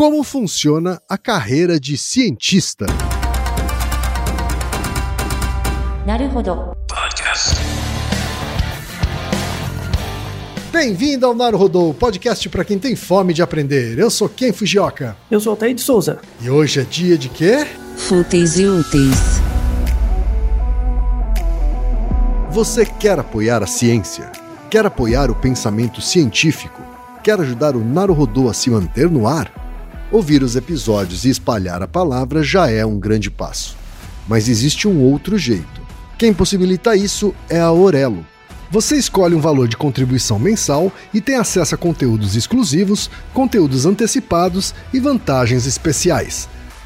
Como funciona a carreira de cientista? Bem-vindo ao Naruhodô, podcast para quem tem fome de aprender. Eu sou Ken Fujioka. Eu sou Altair de Souza. E hoje é dia de quê? Fúteis e úteis. Você quer apoiar a ciência? Quer apoiar o pensamento científico? Quer ajudar o Naruhodô a se manter no ar? Ouvir os episódios e espalhar a palavra já é um grande passo. Mas existe um outro jeito. Quem possibilita isso é a Aurelo. Você escolhe um valor de contribuição mensal e tem acesso a conteúdos exclusivos, conteúdos antecipados e vantagens especiais.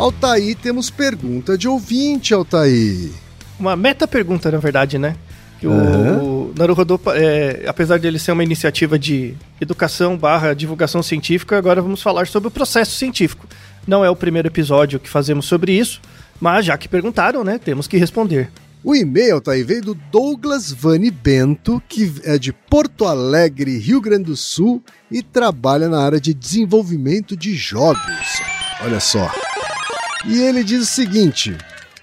Altaí, temos pergunta de ouvinte, Altaí. Uma meta pergunta, na verdade, né? Que o, Aham. o Naruhodô, é, apesar de ele ser uma iniciativa de educação barra divulgação científica, agora vamos falar sobre o processo científico. Não é o primeiro episódio que fazemos sobre isso, mas já que perguntaram, né, temos que responder. O e-mail, Altaí, veio do Douglas Vani Bento, que é de Porto Alegre, Rio Grande do Sul, e trabalha na área de desenvolvimento de jogos. Olha só. E ele diz o seguinte: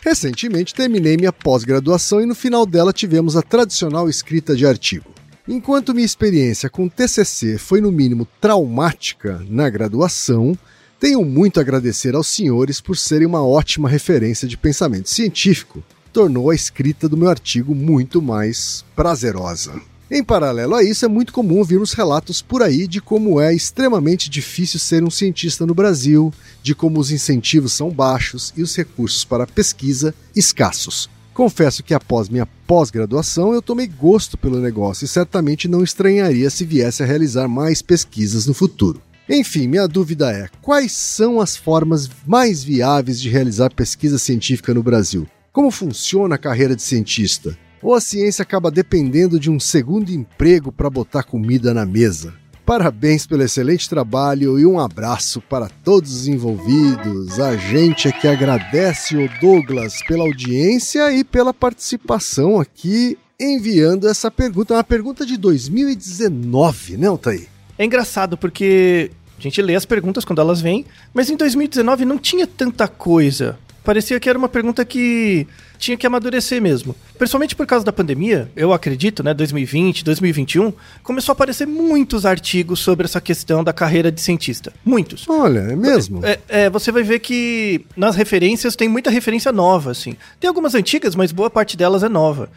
Recentemente terminei minha pós-graduação e no final dela tivemos a tradicional escrita de artigo. Enquanto minha experiência com TCC foi no mínimo traumática na graduação, tenho muito a agradecer aos senhores por serem uma ótima referência de pensamento científico. Tornou a escrita do meu artigo muito mais prazerosa. Em paralelo a isso, é muito comum ouvirmos relatos por aí de como é extremamente difícil ser um cientista no Brasil, de como os incentivos são baixos e os recursos para pesquisa escassos. Confesso que após minha pós-graduação eu tomei gosto pelo negócio e certamente não estranharia se viesse a realizar mais pesquisas no futuro. Enfim, minha dúvida é: quais são as formas mais viáveis de realizar pesquisa científica no Brasil? Como funciona a carreira de cientista? Ou a ciência acaba dependendo de um segundo emprego para botar comida na mesa? Parabéns pelo excelente trabalho e um abraço para todos os envolvidos. A gente é que agradece o Douglas pela audiência e pela participação aqui enviando essa pergunta. É uma pergunta de 2019, né, Altair? É engraçado porque a gente lê as perguntas quando elas vêm, mas em 2019 não tinha tanta coisa. Parecia que era uma pergunta que tinha que amadurecer mesmo. Principalmente por causa da pandemia, eu acredito, né, 2020, 2021, começou a aparecer muitos artigos sobre essa questão da carreira de cientista. Muitos. Olha, é mesmo? É, é, você vai ver que nas referências tem muita referência nova, assim. Tem algumas antigas, mas boa parte delas é nova.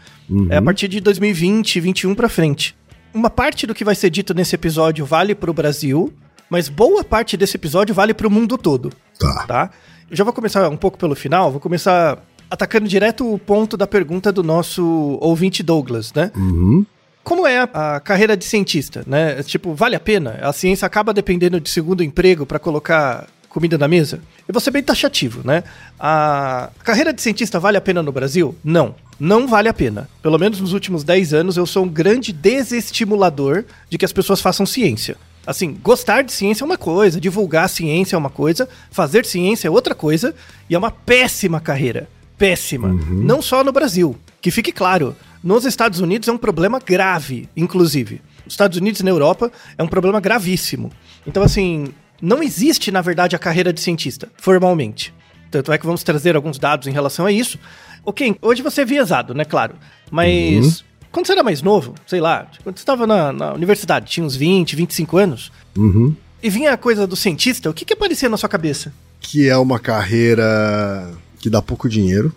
É a partir de 2020, 2021 pra frente. Uma parte do que vai ser dito nesse episódio vale pro Brasil, mas boa parte desse episódio vale pro mundo todo, Tá. tá? Já vou começar um pouco pelo final, vou começar atacando direto o ponto da pergunta do nosso ouvinte Douglas, né? Uhum. Como é a, a carreira de cientista, né? Tipo, vale a pena? A ciência acaba dependendo de segundo emprego para colocar comida na mesa, eu vou ser bem taxativo, né? A carreira de cientista vale a pena no Brasil? Não. Não vale a pena. Pelo menos nos últimos 10 anos, eu sou um grande desestimulador de que as pessoas façam ciência. Assim, gostar de ciência é uma coisa, divulgar ciência é uma coisa, fazer ciência é outra coisa, e é uma péssima carreira. Péssima. Não só no Brasil. Que fique claro, nos Estados Unidos é um problema grave, inclusive. Nos Estados Unidos e na Europa é um problema gravíssimo. Então, assim, não existe, na verdade, a carreira de cientista, formalmente. Tanto é que vamos trazer alguns dados em relação a isso. Ok, hoje você é viesado, né? Claro. Mas quando você era mais novo, sei lá, quando você estava na, na universidade, tinha uns 20, 25 anos, Uhum. e vinha a coisa do cientista, o que, que aparecia na sua cabeça? Que é uma carreira que dá pouco dinheiro.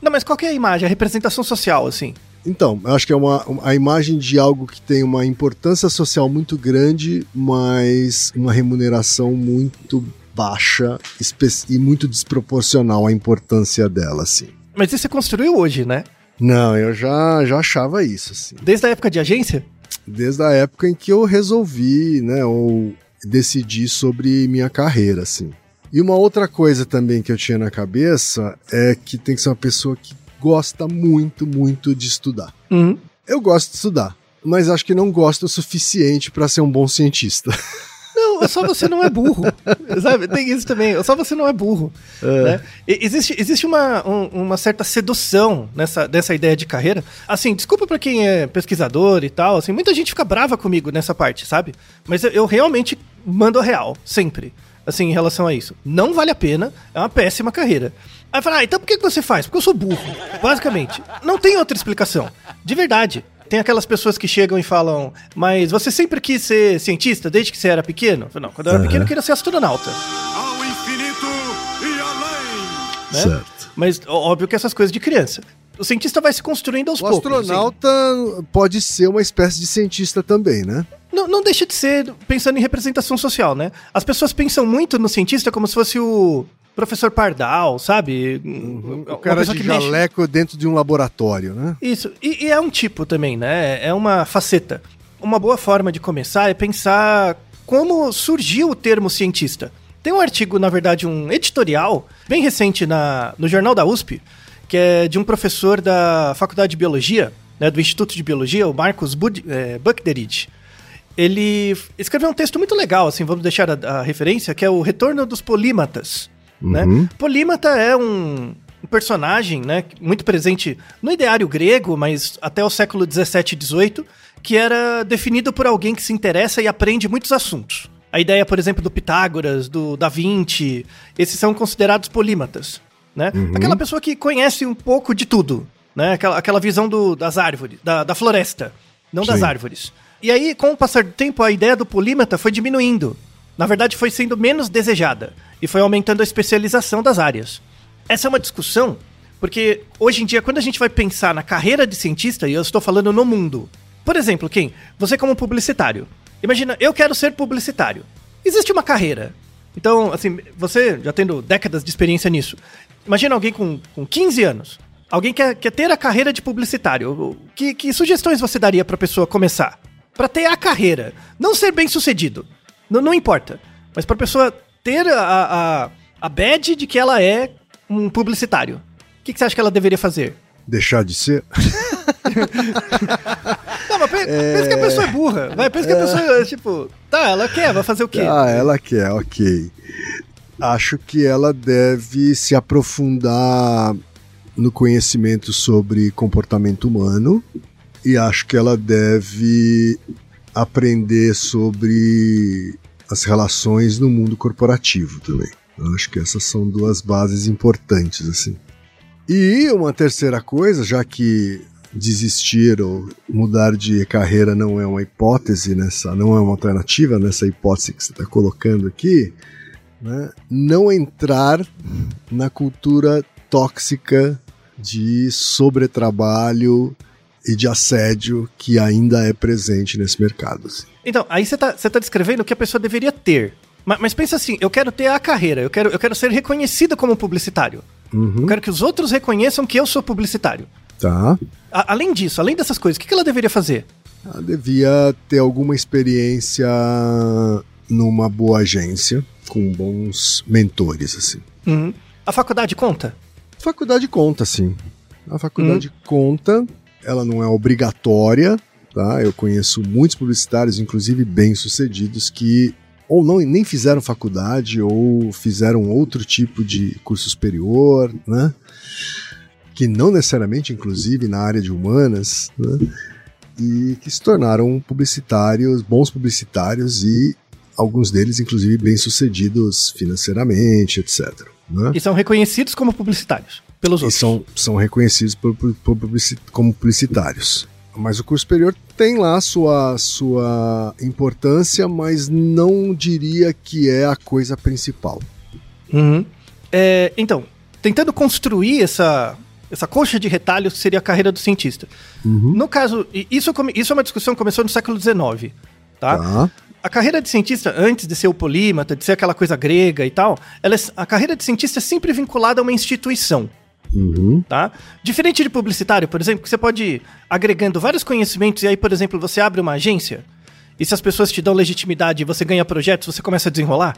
Não, mas qual que é a imagem, a representação social, assim? Então, eu acho que é uma, a imagem de algo que tem uma importância social muito grande, mas uma remuneração muito baixa e muito desproporcional à importância dela, assim. Mas isso você construiu hoje, né? Não, eu já, já achava isso, assim. Desde a época de agência? Desde a época em que eu resolvi, né, ou decidi sobre minha carreira, assim. E uma outra coisa também que eu tinha na cabeça é que tem que ser uma pessoa que gosta muito, muito de estudar. Uhum. Eu gosto de estudar, mas acho que não gosto o suficiente para ser um bom cientista. Não, só você não é burro. Sabe? Tem isso também. Só você não é burro. né? E- Existe, existe uma, um- uma certa sedução nessa, dessa ideia de carreira. Assim, desculpa pra quem é pesquisador e tal. Assim, muita gente fica brava comigo nessa parte, sabe? Mas eu, eu realmente mando a real, sempre. Assim, em relação a isso. Não vale a pena, é uma péssima carreira. Aí fala, ah, então por que que você faz? Porque eu sou burro. Basicamente. Não tem outra explicação. De verdade. Tem aquelas pessoas que chegam e falam, mas você sempre quis ser cientista desde que você era pequeno? Eu falo, Não, quando eu era pequeno eu queria ser astronauta. ao infinito e além. né? Certo. Mas óbvio que essas coisas de criança. O cientista vai se construindo aos O poucos. assim. astronauta pode ser uma espécie de cientista também, né? Não, não deixa de ser pensando em representação social, né? As pessoas pensam muito no cientista como se fosse o professor Pardal, sabe? O cara de jaleco dentro de um laboratório, né? Isso. E, e é um tipo também, né? É uma faceta. Uma boa forma de começar é pensar como surgiu o termo cientista. Tem um artigo, na verdade, um editorial bem recente na, no Jornal da USP, que é de um professor da Faculdade de Biologia, né, do Instituto de Biologia, o Marcos Bud, é, Buckderidge. Ele escreveu um texto muito legal, assim, vamos deixar a, a referência, que é o Retorno dos Polímatas. Né? Polímata é um, um personagem né, muito presente no ideário grego, mas até o século 17 e 18, que era definido por alguém que se interessa e aprende muitos assuntos. A ideia, por exemplo, do Pitágoras, do Da Vinci, esses são considerados polímatas. Né? Aquela pessoa que conhece um pouco de tudo, né? aquela, aquela visão do- das árvores, da, da floresta, não das Sim. árvores. E aí, com o passar do tempo, a ideia do polímata foi diminuindo. Na verdade, foi sendo menos desejada e foi aumentando a especialização das áreas. Essa é uma discussão porque hoje em dia, quando a gente vai pensar na carreira de cientista, e eu estou falando no mundo, por exemplo, quem? Você como publicitário. Imagina, eu quero ser publicitário. Existe uma carreira. Então, assim, você já tendo décadas de experiência nisso, imagina alguém com, com 15 anos. Alguém quer, quer ter a carreira de publicitário. Que, que sugestões você daria para a pessoa começar? Para ter a carreira. Não ser bem sucedido. Não, não importa. Mas para a pessoa ter a, a, a badge de que ela é um publicitário. O que, que você acha que ela deveria fazer? Deixar de ser? Não, mas pe- pensa que a pessoa é burra. Vai, pensa que a pessoa, tipo, tá, ela quer, vai fazer o quê? Ah, ela quer, ok. Acho que ela deve se aprofundar no conhecimento sobre comportamento humano e acho que ela deve aprender sobre as relações no mundo corporativo também. Eu acho que essas são duas bases importantes assim. E uma terceira coisa, já que desistir ou mudar de carreira não é uma hipótese nessa, não é uma alternativa nessa hipótese que você está colocando aqui, né? Não entrar na cultura tóxica de sobretrabalho e de assédio que ainda é presente nesse mercado. assim. Então, aí você tá, você tá descrevendo o que a pessoa deveria ter. Mas, mas pensa assim, eu quero ter a carreira, eu quero, eu quero ser reconhecido como publicitário. Eu quero que os outros reconheçam que eu sou publicitário. Tá? A- além disso, além dessas coisas, o que, que ela deveria fazer? Ela devia ter alguma experiência numa boa agência, com bons mentores, assim. Uhum. A faculdade conta? A faculdade conta, sim. A faculdade conta, ela não é obrigatória, tá? Eu conheço muitos publicitários, inclusive bem-sucedidos, que ou não nem fizeram faculdade ou fizeram outro tipo de curso superior, né? Que não necessariamente, inclusive, na área de humanas, né? E que se tornaram publicitários, bons publicitários e alguns deles, inclusive, bem-sucedidos financeiramente, etc. Né? E são reconhecidos como publicitários pelos E outros. são, são reconhecidos por- por- por como publicitários. Mas o curso superior tem lá sua, sua importância, mas não diria que é a coisa principal. Uhum. É, então, tentando construir essa, essa coxa de retalhos seria a carreira do cientista. No caso, isso, isso é uma discussão que começou no século XIX, tá? Tá? A carreira de cientista, antes de ser o polímata, de ser aquela coisa grega e tal, ela é- a carreira de cientista é sempre vinculada a uma instituição. Uhum. tá? Diferente de publicitário, por exemplo, que você pode ir agregando vários conhecimentos e aí, por exemplo, você abre uma agência e se as pessoas te dão legitimidade e você ganha projetos, você começa a desenrolar,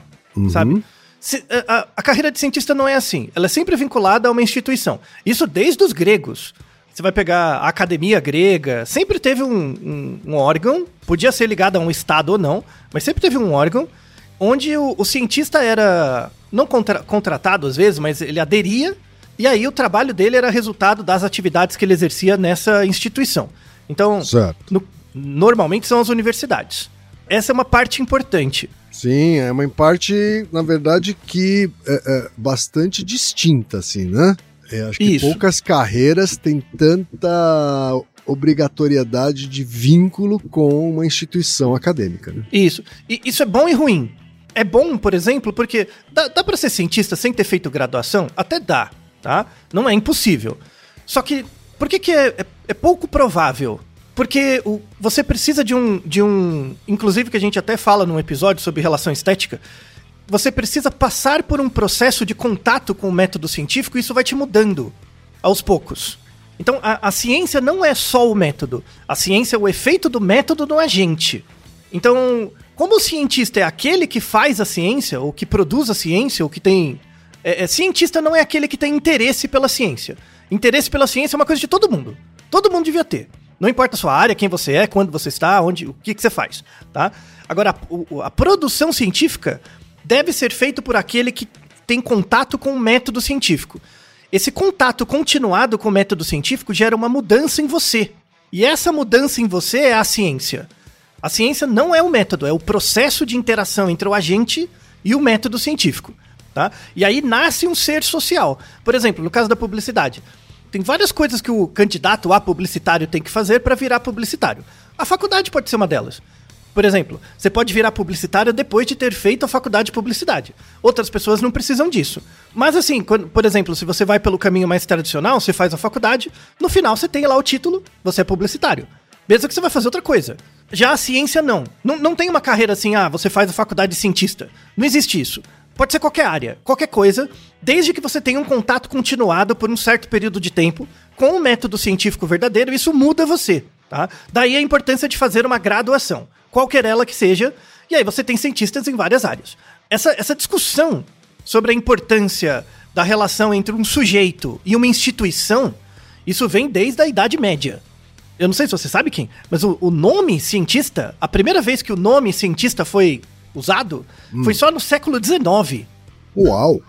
sabe? Se- a, a- a carreira de cientista não é assim. Ela é sempre vinculada a uma instituição. Isso desde os gregos. Você vai pegar a academia grega, sempre teve um, um- um órgão, podia ser ligado a um estado ou não, mas sempre teve um órgão onde o, o cientista era não contra- contratado às vezes, mas ele aderia e aí o trabalho dele era resultado das atividades que ele exercia nessa instituição. Então, no- normalmente são as universidades. Essa é uma parte importante. Sim, é uma parte, na verdade, que é, é bastante distinta, assim, né? Eu acho que Isso. poucas carreiras têm tanta obrigatoriedade de vínculo com uma instituição acadêmica, né? Isso. E isso é bom e ruim. É bom, por exemplo, porque dá, dá para ser cientista sem ter feito graduação? Até dá, tá? Não é impossível. Só que, por que, que é, é- é pouco provável? Porque o- você precisa de um, de um. Inclusive, que a gente até fala num episódio sobre relação estética. Você precisa passar por um processo de contato com o método científico e isso vai te mudando aos poucos. Então, a, a ciência não é só o método. A ciência é o efeito do método no agente. Então, como o cientista é aquele que faz a ciência, ou que produz a ciência, ou que tem. É, é, cientista não é aquele que tem interesse pela ciência. Interesse pela ciência é uma coisa de todo mundo. Todo mundo devia ter. Não importa a sua área, quem você é, quando você está, onde, o que, que você faz, tá? Agora, a, a produção científica deve ser feita por aquele que tem contato com o método científico. Esse contato continuado com o método científico gera uma mudança em você. E essa mudança em você é a ciência. A ciência não é o método, é o processo de interação entre o agente e o método científico. Tá? E aí nasce um ser social. Por exemplo, no caso da publicidade. Tem várias coisas que o candidato a publicitário tem que fazer para virar publicitário. A faculdade pode ser uma delas. Por exemplo, você pode virar publicitário depois de ter feito a faculdade de publicidade. Outras pessoas não precisam disso. Mas assim, quando- por exemplo, se você vai pelo caminho mais tradicional, você faz a faculdade, no final você tem lá o título, você é publicitário. Mesmo que você vai fazer outra coisa. Já a ciência não. Não, não tem uma carreira assim, ah, você faz a faculdade de cientista. Não existe isso. Pode ser qualquer área, qualquer coisa, desde que você tenha um contato continuado por um certo período de tempo com o método científico verdadeiro, isso muda você, tá? Daí a importância de fazer uma graduação, qualquer ela que seja, e aí você tem cientistas em várias áreas. Essa, essa discussão sobre a importância da relação entre um sujeito e uma instituição, isso vem desde a Idade Média. Eu não sei se você sabe quem, mas o, o nome cientista, a primeira vez que o nome cientista foi usado, foi só no século XIX. Uau!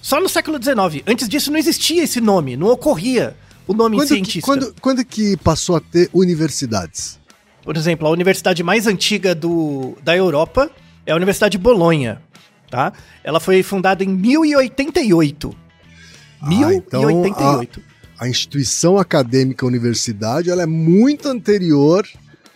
Só no século XIX. Antes disso não existia esse nome, não ocorria o nome Quando que, cientista. quando, quando que passou a ter universidades? Por exemplo, a universidade mais antiga do, da Europa é a Universidade de Bolonha, tá? Ela foi fundada em 1088. Ah, então 1088. A instituição acadêmica universidade ela é muito anterior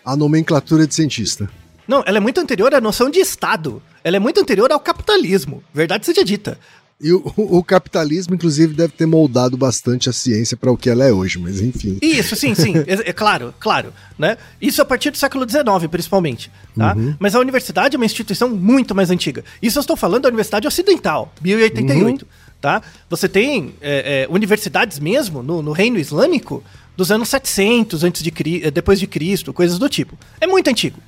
à nomenclatura de cientista. Não, ela é muito anterior à noção de Estado. Ela é muito anterior ao capitalismo. Verdade seja dita. E o, o capitalismo, inclusive, deve ter moldado bastante a ciência para o que ela é hoje, mas enfim. Isso, sim, sim. É, é claro, claro. Né? Isso a partir do século XIX, principalmente. Tá? Mas a universidade é uma instituição muito mais antiga. Isso eu estou falando da Universidade Ocidental, 1088. Tá? Você tem é, é, universidades mesmo no, no Reino Islâmico dos anos 700 antes de, depois de Cristo, coisas do tipo. É muito antigo.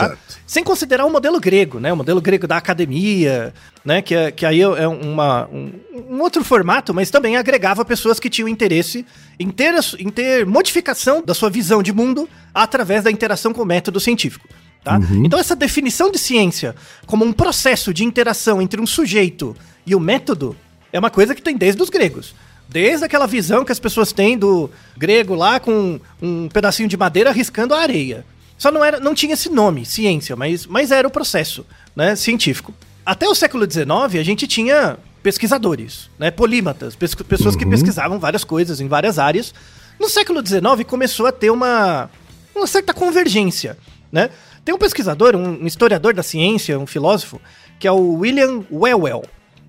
Tá? Certo. Sem considerar o modelo grego, né? O modelo grego da academia, né? Que, é- que aí é uma, um, um outro formato, mas também agregava pessoas que tinham interesse em ter, em ter modificação da sua visão de mundo através da interação com o método científico. Tá? Então, essa definição de ciência como um processo de interação entre um sujeito e o método é uma coisa que tem desde os gregos. Desde aquela visão que as pessoas têm do grego lá com um pedacinho de madeira riscando a areia. Só não, era, não tinha esse nome, ciência, mas, mas era o processo né, científico. Até o século XIX, a gente tinha pesquisadores, né, polímatas, pes- pessoas que pesquisavam várias coisas em várias áreas. No século XIX, começou a ter uma, uma certa convergência. Né? Tem um pesquisador, um um historiador da ciência, um filósofo, que é o William Whewell,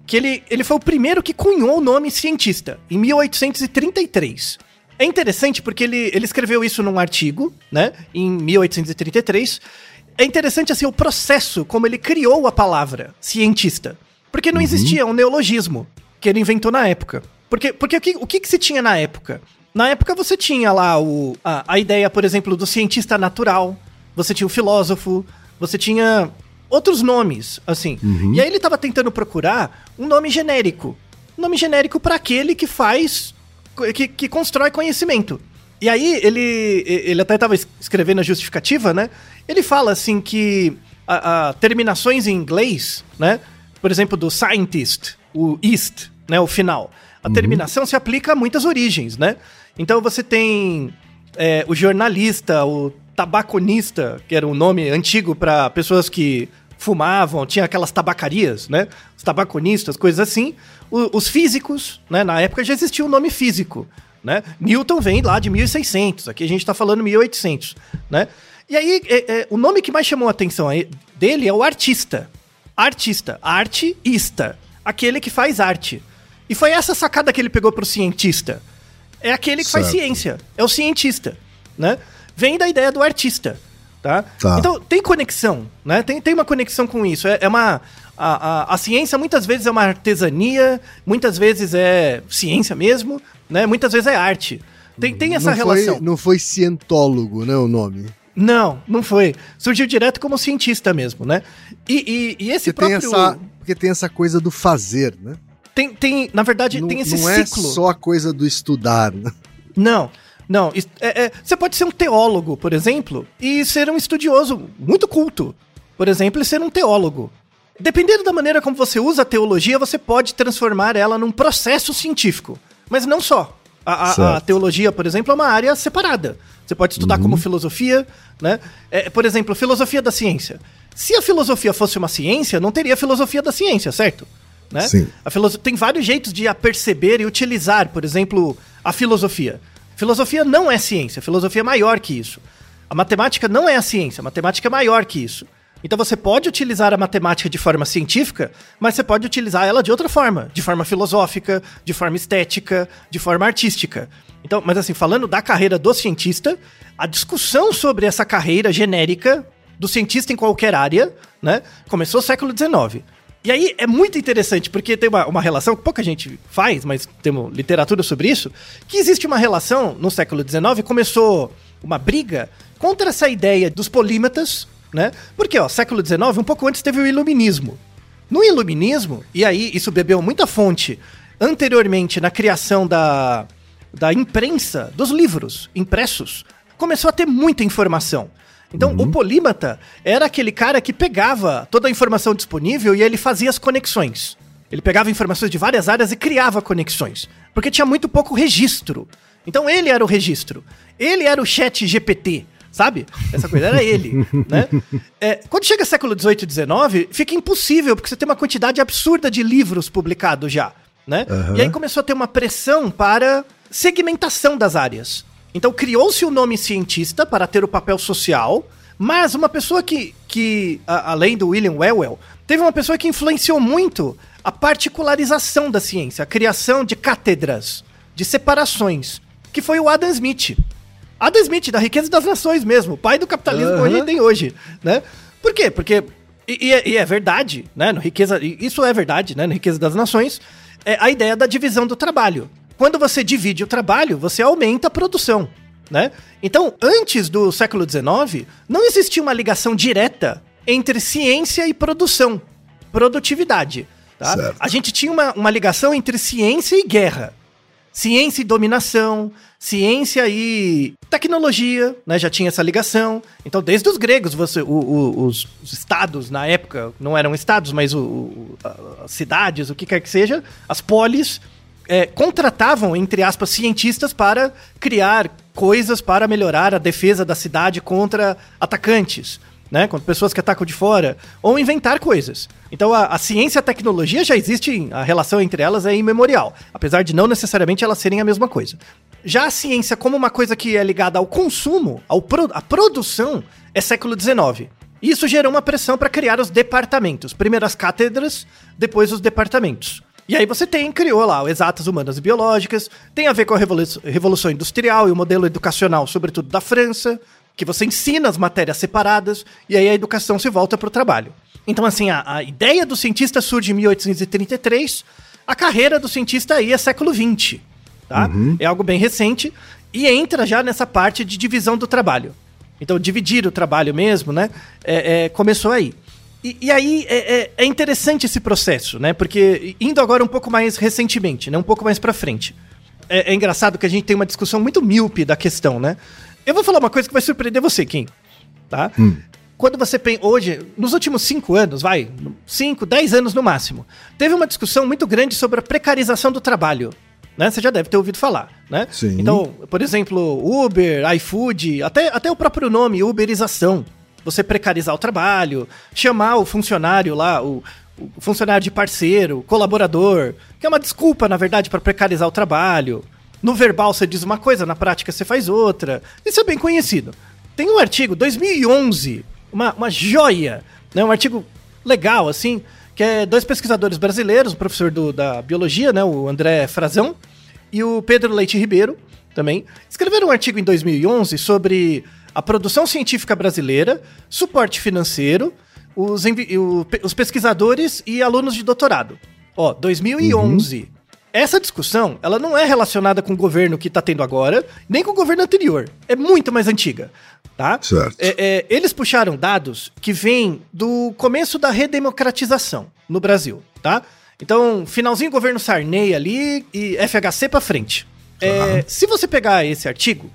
que ele, ele foi o primeiro que cunhou o nome cientista, em 1833. É interessante porque ele, ele escreveu isso num artigo, né, em 1833. É interessante, assim, o processo como ele criou a palavra cientista. Porque não existia um neologismo que ele inventou na época. Porque, porque o, que, o que, que se tinha na época? Na época você tinha lá o, a, a ideia, por exemplo, do cientista natural, você tinha o filósofo, você tinha outros nomes, assim. E aí ele estava tentando procurar um nome genérico. Um nome genérico para aquele que faz. Que, que constrói conhecimento. E aí ele, ele até estava escrevendo a justificativa, né? Ele fala assim que a, a terminações em inglês, né? Por exemplo, do scientist, o ist, né? O final. A terminação se aplica a muitas origens, né? Então você tem é, o jornalista, o tabaconista, que era um nome antigo para pessoas que fumavam, tinha aquelas tabacarias, né? Os tabaconistas, coisas assim. O- os físicos, né? Na época já existia o nome físico, né? Newton vem lá de 1600, aqui a gente tá falando 1800, né? E aí, é- é, o nome que mais chamou a atenção dele é o artista. Artista, artista, aquele que faz arte. E foi essa sacada que ele pegou pro cientista. É aquele que faz Certo. ciência, é o cientista, né? Vem da ideia do artista, tá? Tá. Então, tem conexão, né? Tem, tem uma conexão com isso. É, é uma... A, a, a ciência muitas vezes é uma artesania, muitas vezes é ciência mesmo, né? Muitas vezes é arte. Tem, tem essa não relação. Foi, não foi cientólogo, né, o nome? Não, não foi. Surgiu direto como cientista mesmo, né? E, e, e esse Porque tem, próprio... essa, porque tem essa coisa do fazer, né? Tem, tem, na verdade, não tem esse não é ciclo. só a coisa do estudar, né? Não, não. É- é, você pode ser um teólogo, por exemplo, e ser um estudioso muito culto. Por exemplo, e ser um teólogo. Dependendo da maneira como você usa a teologia, você pode transformar ela num processo científico. Mas não só. A, a- a teologia, por exemplo, é uma área separada. Você pode estudar como filosofia, né? É, por exemplo, filosofia da ciência. Se a filosofia fosse uma ciência, não teria filosofia da ciência, certo? Né? Sim. A filoso- Tem vários jeitos de a perceber e utilizar, por exemplo, a filosofia. Filosofia não é ciência, filosofia é maior que isso. A matemática não é a ciência, a matemática é maior que isso. Então você pode utilizar a matemática de forma científica, mas você pode utilizar ela de outra forma, de forma filosófica, de forma estética, de forma artística. Então, mas assim, falando da carreira do cientista, a discussão sobre essa carreira genérica do cientista em qualquer área, né, começou no século XIX. E aí é muito interessante, porque tem uma, uma relação que pouca gente faz, mas temos literatura sobre isso, que existe uma relação no século XIX, começou uma briga contra essa ideia dos polímatas, né? Porque, ó, século XIX, um pouco antes teve o iluminismo. No iluminismo, e aí isso bebeu muita fonte anteriormente na criação da, da imprensa, dos livros impressos, começou a ter muita informação. Então, o polímata era aquele cara que pegava toda a informação disponível e ele fazia as conexões. Ele pegava informações de várias áreas e criava conexões. Porque tinha muito pouco registro. Então, ele era o registro. Ele era o chat GPT, sabe? Essa coisa era ele, né? É, quando chega século XVIII e XIX, fica impossível, porque você tem uma quantidade absurda de livros publicados já, né? E aí começou a ter uma pressão para segmentação das áreas. Então criou-se o nome cientista para ter o papel social, mas uma pessoa que, que a- além do William Whewell, teve uma pessoa que influenciou muito a particularização da ciência, a criação de cátedras, de separações, que foi o Adam Smith. Adam Smith, da riqueza das nações mesmo, o pai do capitalismo que a gente tem hoje, né? Por quê? Porque, e, e é, e é verdade, né? No riqueza, isso é verdade, né? No riqueza das nações, é a ideia da divisão do trabalho. Quando você divide o trabalho, você aumenta a produção. né? Então, antes do século XIX, não existia uma ligação direta entre ciência e produção, produtividade. Tá? A gente tinha uma, uma ligação entre ciência e guerra. Ciência e dominação, ciência e tecnologia, né? Já tinha essa ligação. Então, desde os gregos, você, o- o- os, os estados na época não eram estados, mas o- as cidades, o que quer que seja, as polis é, contratavam, entre aspas, cientistas para criar coisas para melhorar a defesa da cidade contra atacantes, né? Contra pessoas que atacam de fora, ou inventar coisas. Então a, a ciência e a tecnologia já existe, a relação entre elas é imemorial, apesar de não necessariamente elas serem a mesma coisa. Já a ciência, como uma coisa que é ligada ao consumo, ao pro, à produção, é século XIX. Isso gerou uma pressão para criar os departamentos. Primeiro as cátedras, depois os departamentos. E aí você tem, criou lá Exatas Humanas e Biológicas, tem a ver com a Revolu- Revolução Industrial e o modelo educacional, sobretudo da França, que você ensina as matérias separadas, e aí a educação se volta para o trabalho. Então, assim, a, a ideia do cientista surge em 1833, a carreira do cientista aí é século XX, tá? É algo bem recente, e entra já nessa parte de divisão do trabalho. Então, dividir o trabalho mesmo, né? é- é, começou aí. E, e aí é, é- é interessante esse processo, né? Porque indo agora um pouco mais recentemente, né? Um pouco mais pra frente. É, é engraçado que a gente tem uma discussão muito míope da questão, né? Eu vou falar uma coisa que vai surpreender você, Kim. Tá? Quando você pensa. Hoje, nos últimos cinco anos, vai, cinco, dez anos no máximo, teve uma discussão muito grande sobre a precarização do trabalho. Né? Você já deve ter ouvido falar, né? Sim. Então, por exemplo, Uber, iFood, até, até o próprio nome, Uberização. Você precarizar o trabalho, chamar o funcionário lá, o, o funcionário de parceiro, colaborador, que é uma desculpa, na verdade, para precarizar o trabalho. No verbal você diz uma coisa, na prática você faz outra. Isso é bem conhecido. Tem um artigo, 2011, uma, uma joia, né? um artigo legal, assim, que é dois pesquisadores brasileiros, o professor do- da biologia, né, o André Frazão, e o Pedro Leite Ribeiro, também, escreveram um artigo em 2011 sobre a produção científica brasileira, suporte financeiro, os, os pesquisadores e alunos de doutorado. Ó, 2011. Essa discussão, ela não é relacionada com o governo que está tendo agora, nem com o governo anterior. É muito mais antiga, tá? Certo. É, é, eles puxaram dados que vêm do começo da redemocratização no Brasil, tá? Então, finalzinho governo Sarney ali e FHC pra frente. É, se você pegar esse artigo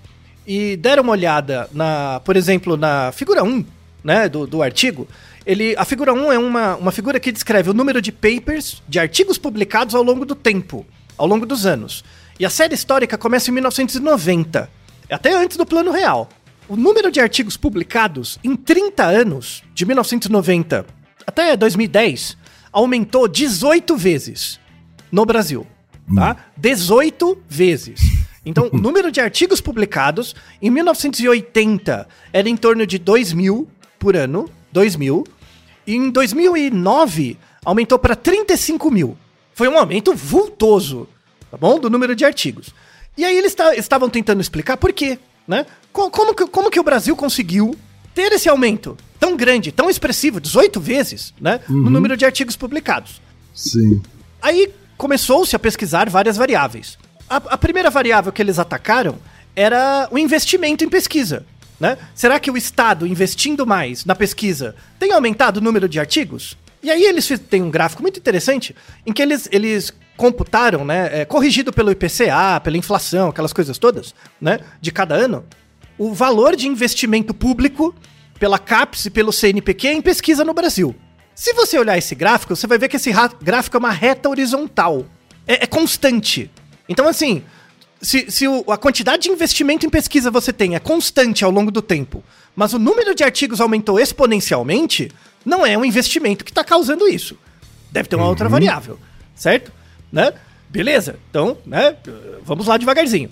e der uma olhada na, por exemplo, na figura 1, né, do, do artigo, ele, a figura 1 é uma, uma figura que descreve o número de papers, de artigos publicados ao longo do tempo, ao longo dos anos. E a série histórica começa em 1990, até antes do Plano Real. O número de artigos publicados em 30 anos, de 1990 até 2010, aumentou 18 vezes no Brasil, tá? 18 vezes. Então, o número de artigos publicados em 1980 era em torno de 2 mil por ano, 2 mil. E em 2009 aumentou para 35 mil. Foi um aumento vultoso, tá bom? Do número de artigos. E aí eles ta- estavam tentando explicar por quê, né? Co- Como que, como que o Brasil conseguiu ter esse aumento tão grande, tão expressivo, 18 vezes, né? No número de artigos publicados. Sim. Aí começou-se a pesquisar várias variáveis. A, a primeira variável que eles atacaram era o investimento em pesquisa. Né? Será que o Estado investindo mais na pesquisa tem aumentado o número de artigos? E aí eles têm um gráfico muito interessante em que eles, eles computaram, né, é, corrigido pelo IPCA, pela inflação, aquelas coisas todas, né, de cada ano, o valor de investimento público pela CAPES e pelo CNPq em pesquisa no Brasil. Se você olhar esse gráfico, você vai ver que esse gráfico é uma reta horizontal. É, é constante. Então, assim, se, se o- a quantidade de investimento em pesquisa você tem é constante ao longo do tempo, mas o número de artigos aumentou exponencialmente, não é um investimento que está causando isso. Deve ter uma outra variável, certo? Né? Beleza? Então, né? Vamos lá devagarzinho.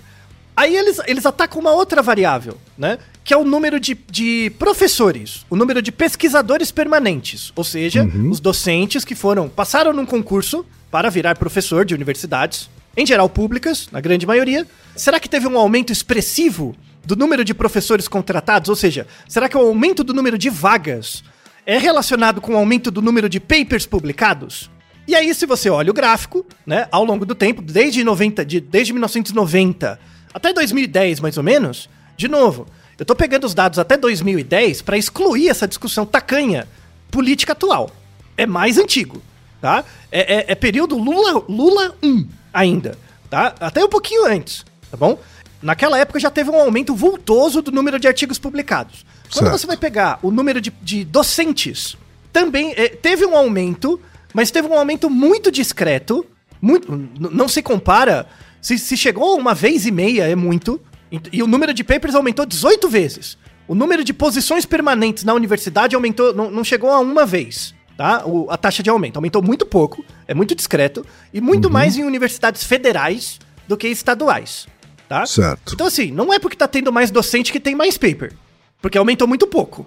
Aí eles, eles atacam uma outra variável, né? Que é o número de, de professores, o número de pesquisadores permanentes, ou seja, os docentes que foram passaram num concurso para virar professor de universidades, em geral públicas, na grande maioria. Será que teve um aumento expressivo do número de professores contratados? Ou seja, será que o aumento do número de vagas é relacionado com o aumento do número de papers publicados? E aí, se você olha o gráfico, né, ao longo do tempo, desde, 90, de, desde 1990 até 2010, mais ou menos, de novo, eu tô pegando os dados até 2010 para excluir essa discussão tacanha política atual. É mais antigo, tá? É, é- é período Lula, Lula 1 ainda, tá? Até um pouquinho antes, tá bom? Naquela época já teve um aumento vultoso do número de artigos publicados. Quando Certo. você vai pegar o número de, de docentes, também é, teve um aumento, mas teve um aumento muito discreto. Muito, não se compara. Se, se chegou a uma vez e meia, é muito. E, e o número de papers aumentou 18 vezes. O número de posições permanentes na universidade aumentou, não, não chegou a uma vez. Tá? O- a taxa de aumento aumentou muito pouco, é muito discreto, e muito mais em universidades federais do que estaduais. Tá? Certo. Então, assim, não é porque tá tendo mais docente que tem mais paper. Porque aumentou muito pouco.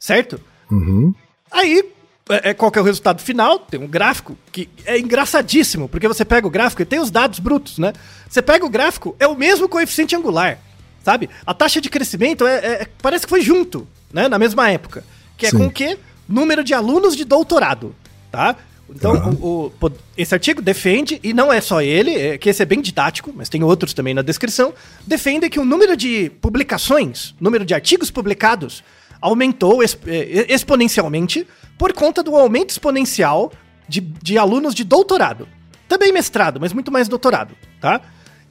Certo? Uhum. Aí, é, é, qual que é o resultado final? Tem um gráfico que é engraçadíssimo, porque você pega o gráfico e tem os dados brutos, né? Você pega o gráfico, é o mesmo coeficiente angular, sabe? A taxa de crescimento é, é- parece que foi junto, né? Na mesma época. Que é Sim. com o quê? Número de alunos de doutorado, tá? Então, Tá. o- o- esse artigo defende, e não é só ele, é que esse é bem didático, mas tem outros também na descrição, defende que o número de publicações, número de artigos publicados, aumentou ex- eh, exponencialmente por conta do aumento exponencial de, de alunos de doutorado. Também mestrado, mas muito mais doutorado, tá?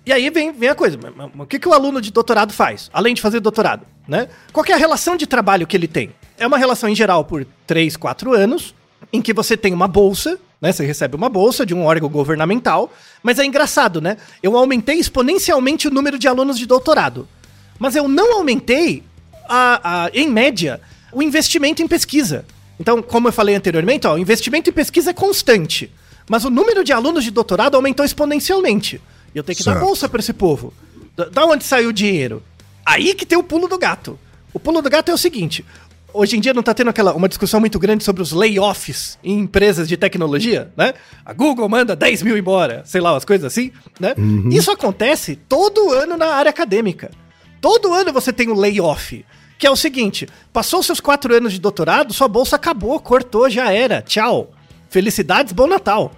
E aí vem, vem a coisa, o que, que o aluno de doutorado faz, além de fazer doutorado, né? Qual é a relação de trabalho que ele tem? É uma relação, em geral, por 3, 4 anos, em que você tem uma bolsa, né? Você recebe uma bolsa de um órgão governamental, mas é engraçado, né? Eu aumentei exponencialmente o número de alunos de doutorado, mas eu não aumentei, a, a- em média, o investimento em pesquisa. Então, como eu falei anteriormente, ó, o investimento em pesquisa é constante, mas o número de alunos de doutorado aumentou exponencialmente. E eu tenho que dar Certo. bolsa para esse povo. Da, da onde saiu o dinheiro? Aí que tem o pulo do gato. O pulo do gato é o seguinte: hoje em dia não tá tendo aquela uma discussão muito grande sobre os layoffs em empresas de tecnologia, né? A Google manda 10 mil embora, sei lá, umas coisas assim, né? Isso acontece todo ano na área acadêmica. Todo ano você tem um layoff. Que é o seguinte: passou seus quatro anos de doutorado, sua bolsa acabou, cortou, já era. Tchau. Felicidades, bom Natal.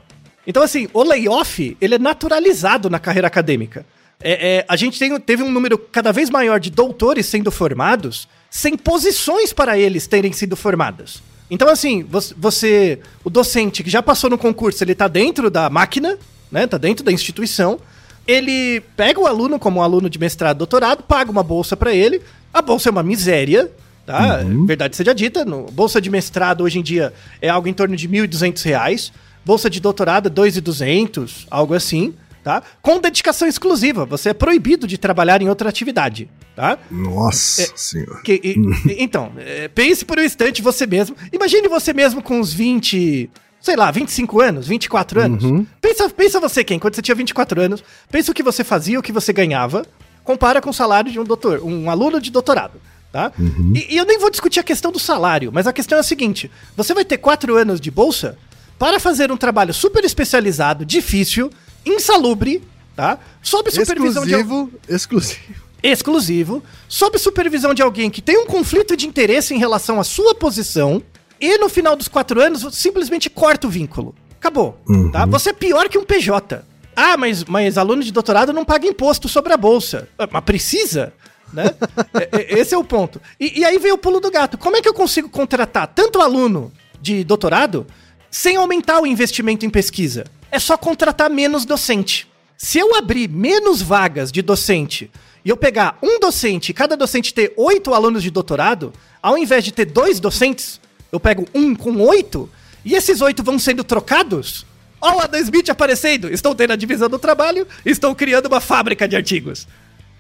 Então, assim, o layoff, ele é naturalizado na carreira acadêmica. É, é, a gente tem- teve um número cada vez maior de doutores sendo formados sem posições para eles terem sido formadas. Então, assim, você, o docente que já passou no concurso, ele tá dentro da máquina, né? Tá dentro da instituição. Ele pega o aluno como um aluno de mestrado, doutorado, paga uma bolsa para ele. A bolsa é uma miséria, tá? Verdade seja dita, no, bolsa de mestrado hoje em dia é algo em torno de 1.200 reais. Bolsa de doutorado, 2.200, algo assim, tá? Com dedicação exclusiva. Você é proibido de trabalhar em outra atividade, tá? Nossa É. senhora. Que- e- e- então, é, pense por um instante você mesmo. Imagine você mesmo com uns 20, sei lá, 25 anos, 24 anos. Pensa, pensa você, quem, quando você tinha 24 anos, pensa o que você fazia, o que você ganhava, compara com o salário de um doutor, um aluno de doutorado. Tá? E, e eu nem vou discutir a questão do salário, mas a questão é a seguinte: você vai ter quatro anos de bolsa para fazer um trabalho super especializado, difícil, insalubre, tá? Sob supervisão de Exclusivo, exclusivo. exclusivo, sob supervisão de alguém que tem um conflito de interesse em relação à sua posição, e no final dos quatro anos simplesmente corta o vínculo. Acabou. Tá? Você é pior que um PJ. Ah, mas, mas aluno de doutorado não paga imposto sobre a bolsa. Ah, Mas precisa? Né? É- é- Esse é o ponto. E, e aí vem o pulo do gato. Como é que eu consigo contratar tanto aluno de doutorado sem aumentar o investimento em pesquisa? É só contratar menos docente. Se eu abrir menos vagas de docente e eu pegar um docente e cada docente ter oito alunos de doutorado, ao invés de ter dois docentes, eu pego um com oito e esses oito vão sendo trocados. Olha o Adam Smith aparecendo! Estou tendo a divisão do trabalho, estou criando uma fábrica de artigos.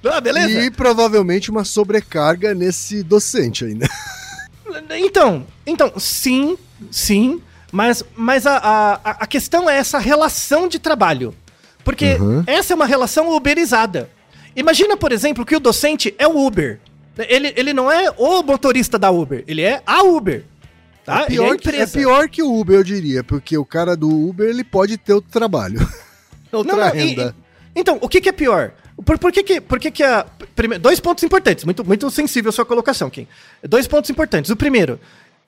Ah, beleza? E provavelmente uma sobrecarga nesse docente ainda. Então, então, sim, sim, mas, mas a, a, a questão é essa relação de trabalho. Porque essa é uma relação uberizada. Imagina, por exemplo, que o docente é o Uber. Ele, ele não é o motorista da Uber, ele é a Uber. Tá? É é pior, que, é pior que o Uber, eu diria, porque o cara do Uber ele pode ter outro trabalho. Outra Não, não, renda. e- então, o que, que é pior? Por, por que que, por que, que a. prime- dois pontos importantes, muito, muito sensível a sua colocação, Kim. Dois pontos importantes. O primeiro,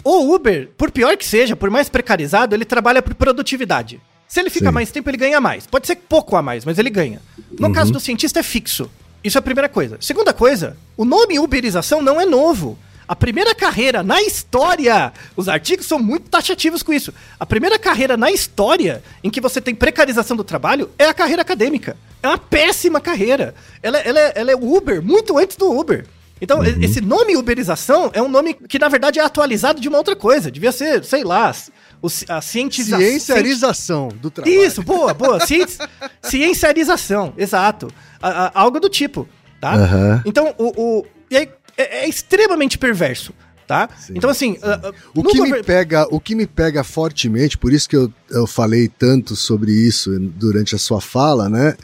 o Uber, por pior que seja, por mais precarizado, ele trabalha por produtividade. Se ele fica Sim. mais tempo, ele ganha mais. Pode ser pouco a mais, mas ele ganha. No caso do cientista, é fixo. Isso é a primeira coisa. Segunda coisa, o nome uberização não é novo. A primeira carreira na história, os artigos são muito taxativos com isso. A primeira carreira na história em que você tem precarização do trabalho é a carreira acadêmica. É uma péssima carreira. Ela, ela, é, ela é Uber, muito antes do Uber. Então, Uhum. esse nome uberização é um nome que, na verdade, é atualizado de uma outra coisa. Devia ser, sei lá, o, a cientização. Cienciarização do trabalho. Isso, boa, boa. Cienci... Cienciarização, exato. A- a- algo do tipo, tá? Aham. Então, o, o- e aí, é, é extremamente perverso, tá? Sim, então, assim... ah, O que, me pega, o que me pega fortemente, por isso que eu, eu falei tanto sobre isso durante a sua fala, né?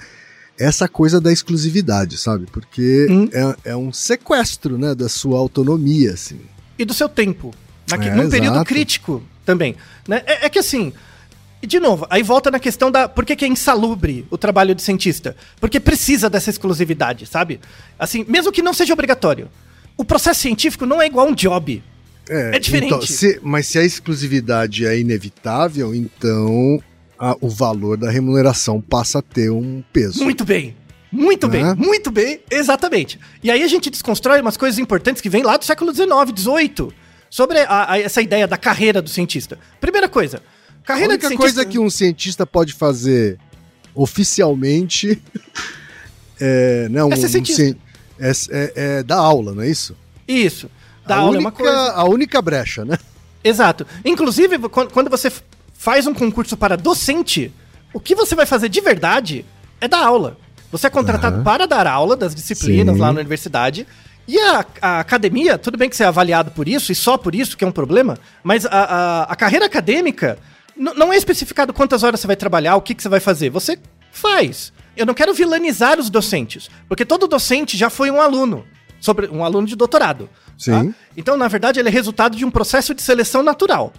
Essa coisa da exclusividade, sabe? Porque Hum. é, é um sequestro, né? Da sua autonomia, assim. E do seu tempo. Naque, É, num período exato. crítico também. Né? É, é que, assim... De novo, aí volta na questão da. Por que, que é insalubre o trabalho de cientista? Porque precisa dessa exclusividade, sabe? Assim, mesmo que não seja obrigatório. O processo científico não é igual a um job. É diferente. então, se- mas se a exclusividade é inevitável, então a- o valor da remuneração passa a ter um peso. Muito bem. Muito bem, Né? muito bem, exatamente. E aí a gente desconstrói umas coisas importantes que vêm lá do século XIX, XVIII, sobre a- a- essa ideia da carreira do cientista. Primeira coisa, A carreira única de cientista... coisa que um cientista pode fazer oficialmente é, né, um, É cien- é, é- é dar aula, não é isso? Isso, dar a, aula única, é uma coisa... a única brecha, né? Exato. Inclusive, quan- quando você faz um concurso para docente, o que você vai fazer de verdade é dar aula. Você é contratado Aham. para dar aula das disciplinas Sim. lá na universidade. E a, a academia, tudo bem que você é avaliado por isso, e só por isso que é um problema, mas a, a- a carreira acadêmica não é especificado quantas horas você vai trabalhar, o que, que você vai fazer. Você faz. Eu não quero vilanizar os docentes, porque todo docente já foi um aluno, sobre um aluno de doutorado. tá? Sim. Então, na verdade, ele é resultado de um processo de seleção natural.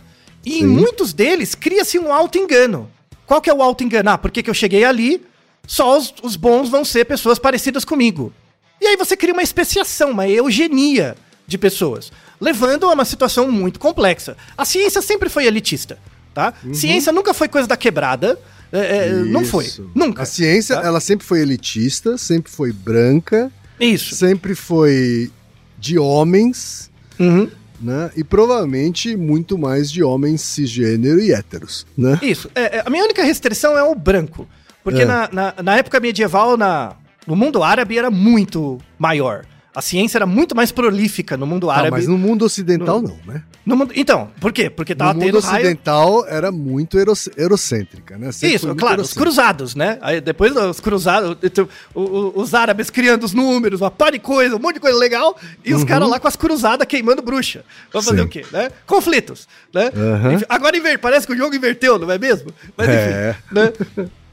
E em Sim. muitos deles cria-se um auto-engano. Qual que é o auto-engano? Ah, porque que eu cheguei ali, só os, os bons vão ser pessoas parecidas comigo. E aí você cria uma especiação, uma eugenia de pessoas, levando a uma situação muito complexa. A ciência sempre foi elitista, tá? Ciência nunca foi coisa da quebrada, é, é, não foi, nunca. A ciência, Tá? ela sempre foi elitista, sempre foi branca, Isso. sempre foi de homens, Uhum. Né? E provavelmente muito mais de homens cisgênero e héteros, né? Isso. É, é, a minha única restrição é o branco. Porque É. na, na, na época medieval, na, no mundo árabe, era muito maior. A ciência era muito mais prolífica no mundo Ah, árabe. mas no mundo ocidental não, né? no mundo, então, por quê? Porque tava no mundo tendo raio... ocidental era muito eurocêntrica, né? Sempre Isso, claro, os cruzados, né? Aí depois os cruzados, os árabes criando os números, uma par de coisa, um monte de coisa legal, e os caras lá com as cruzadas queimando bruxa. Vamos fazer Uhum. Sim. o quê? Né? Conflitos. Né? Enfim, Agora inver- parece que o jogo inverteu, não é mesmo? Mas É. né?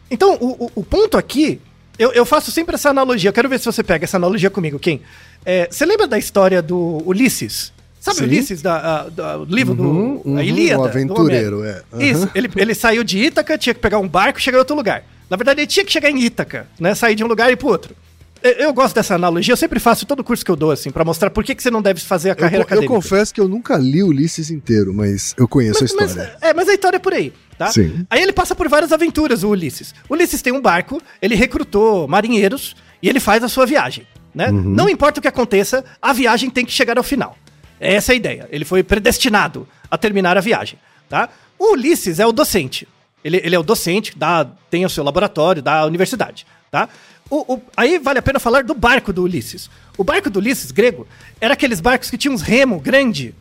Então, o- o ponto aqui, eu, eu faço sempre essa analogia, eu quero ver se você pega essa analogia comigo, Kim. É, você lembra da história do Ulisses? Sabe Sim. o Ulisses, da, a- do livro Uhum, do uhum, a Ilíada? o do aventureiro, é. Aham. Isso, ele, ele saiu de Ítaca, tinha que pegar um barco e chegar em outro lugar. Na verdade, ele tinha que chegar em Ítaca, né? Sair de um lugar e ir pro outro. Eu, eu gosto dessa analogia, eu sempre faço todo curso que eu dou, assim, pra mostrar por que, que você não deve fazer a Eu, carreira eu acadêmica. confesso que eu nunca li Ulisses inteiro, mas eu conheço Mas, a mas- história. é, mas a história é por aí, tá? Sim. Aí ele passa por várias aventuras, o Ulisses. O Ulisses tem um barco, ele recrutou marinheiros e ele faz a sua viagem, né? Uhum. Não importa o que aconteça, a viagem tem que chegar ao final. Essa é a ideia. Ele foi predestinado a terminar a viagem, tá? O Ulisses é o docente. Ele, ele é o docente, dá, tem o seu laboratório da universidade, tá? O- o- aí vale a pena falar do barco do Ulisses. O barco do Ulisses, grego, era aqueles barcos que tinham uns remo grande.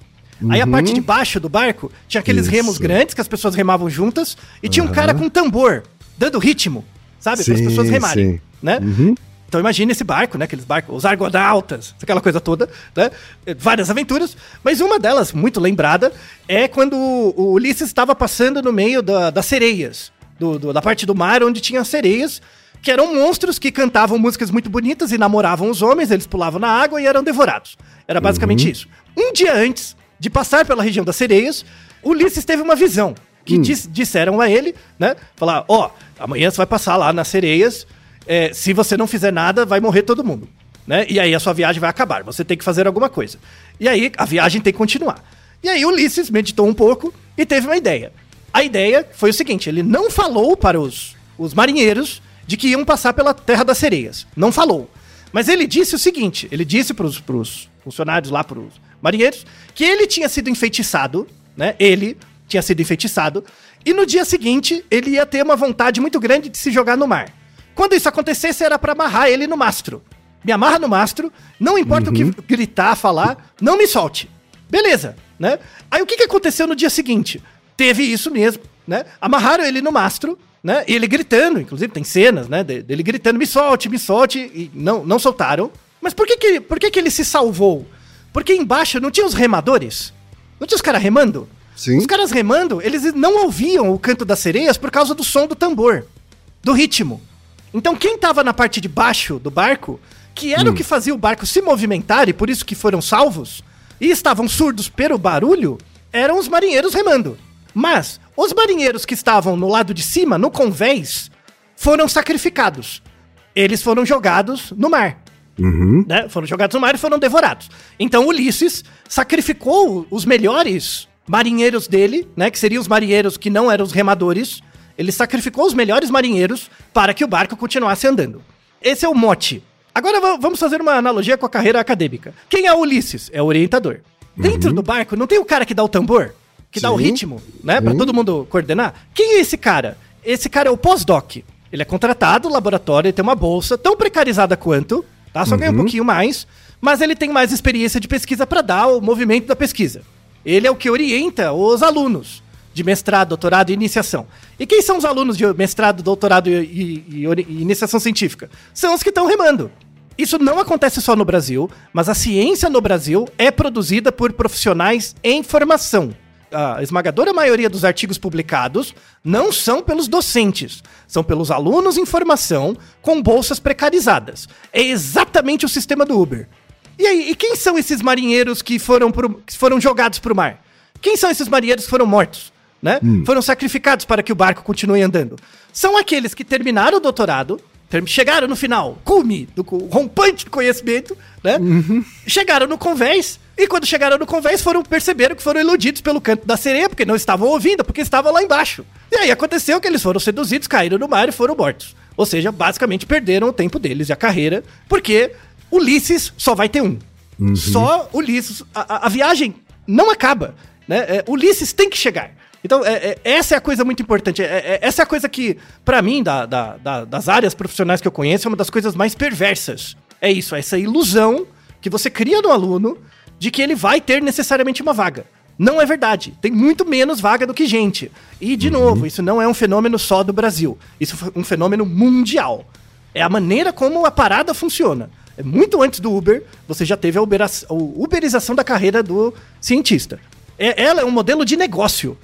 Aí a parte de baixo do barco tinha aqueles Uhum. Isso. remos grandes que as pessoas remavam juntas e tinha um cara com um tambor dando ritmo, sabe? Para as pessoas remarem, sim. né? Uhum. Então imagine esse barco, né? Aqueles barcos, os argonautas, aquela coisa toda, né? Várias aventuras, mas uma delas, muito lembrada, é quando o Ulisses estava passando no meio da- das sereias, do- do- da parte do mar onde tinha sereias, que eram monstros que cantavam músicas muito bonitas e namoravam os homens, eles pulavam na água e eram devorados. Era basicamente isso. Um dia antes de passar pela região das sereias, Ulisses teve uma visão. Que dis- disseram a ele, né? Falar, ó, amanhã você vai passar lá nas sereias, é, se você não fizer nada, vai morrer todo mundo. Né? E aí a sua viagem vai acabar. Você tem que fazer alguma coisa. E aí a viagem tem que continuar. E aí Ulisses meditou um pouco e teve uma ideia. A ideia foi o seguinte: ele não falou para os, os marinheiros de que iam passar pela Terra das Sereias. Não falou. Mas ele disse o seguinte: ele disse pros, pros funcionários lá, pros marinheiros, que ele tinha sido enfeitiçado, né? Ele tinha sido enfeitiçado, e no dia seguinte ele ia ter uma vontade muito grande de se jogar no mar. Quando isso acontecesse, era pra amarrar ele no mastro. Me amarra no mastro, não importa o que gritar, falar, não me solte. Beleza, né? Aí o que, que aconteceu no dia seguinte? Teve isso mesmo, né? Amarraram ele no mastro, né? E ele gritando, inclusive tem cenas, né? de- Dele gritando, me solte, me solte, e não, não soltaram. Mas por que que, por que que ele se salvou? Porque embaixo não tinha os remadores? Não tinha os caras remando? Sim. Os caras remando, eles não ouviam o canto das sereias por causa do som do tambor, do ritmo. Então quem tava na parte de baixo do barco, que era o que fazia o barco se movimentar e por isso que foram salvos, e estavam surdos pelo barulho, eram os marinheiros remando. Mas os marinheiros que estavam no lado de cima, no convés, foram sacrificados. Eles foram jogados no mar né? Foram jogados no mar e foram devorados. Então Ulisses sacrificou os melhores marinheiros dele, né? Que seriam os marinheiros que não eram os remadores. Ele sacrificou os melhores marinheiros para que o barco continuasse andando. Esse é o mote. Agora va- vamos fazer uma analogia com a carreira acadêmica. Quem é o Ulisses? É o orientador. Dentro do barco não tem o cara que dá o tambor? Que dá o Sim. ritmo, né? Pra todo mundo coordenar? Quem é esse cara? Esse cara é o pós-doc. Ele é contratado no laboratório, ele tem uma bolsa tão precarizada quanto, tá? Só ganha um pouquinho mais, mas ele tem mais experiência de pesquisa para dar o movimento da pesquisa. Ele é o que orienta os alunos de mestrado, doutorado e iniciação. E quem são os alunos de mestrado, doutorado e, e- e e iniciação científica? São os que estão remando. Isso não acontece só no Brasil, mas a ciência no Brasil é produzida por profissionais em formação. A esmagadora maioria dos artigos publicados não são pelos docentes, são pelos alunos em formação com bolsas precarizadas. É exatamente o sistema do Uber. E aí, e quem são esses marinheiros que foram, pro, que foram jogados para o mar? Quem são esses marinheiros que foram mortos? Né? Foram sacrificados para que o barco continue andando. São aqueles que terminaram o doutorado, chegaram no final, cume, do rompante do conhecimento, né? Chegaram no convés, e quando chegaram no convés, foram perceberam que foram iludidos pelo canto da sereia, porque não estavam ouvindo, porque estavam lá embaixo. E aí aconteceu que eles foram seduzidos, caíram no mar e foram mortos. Ou seja, basicamente perderam o tempo deles e a carreira, porque Ulisses só vai ter um. Só Ulisses. A, a- viagem não acaba. Né? É, Ulisses tem que chegar. Então, é- é- essa é a coisa muito importante. É- é- essa é a coisa que, pra mim, da- da- da- das áreas profissionais que eu conheço, é uma das coisas mais perversas. É isso, é essa ilusão que você cria no aluno de que ele vai ter necessariamente uma vaga. Não é verdade. Tem muito menos vaga do que gente. E, de novo, isso não é um fenômeno só do Brasil. Isso é um fenômeno mundial. É a maneira como a parada funciona. É muito antes do Uber, você já teve a, ubera- a uberização da carreira do cientista. É- ela é um modelo de negócio.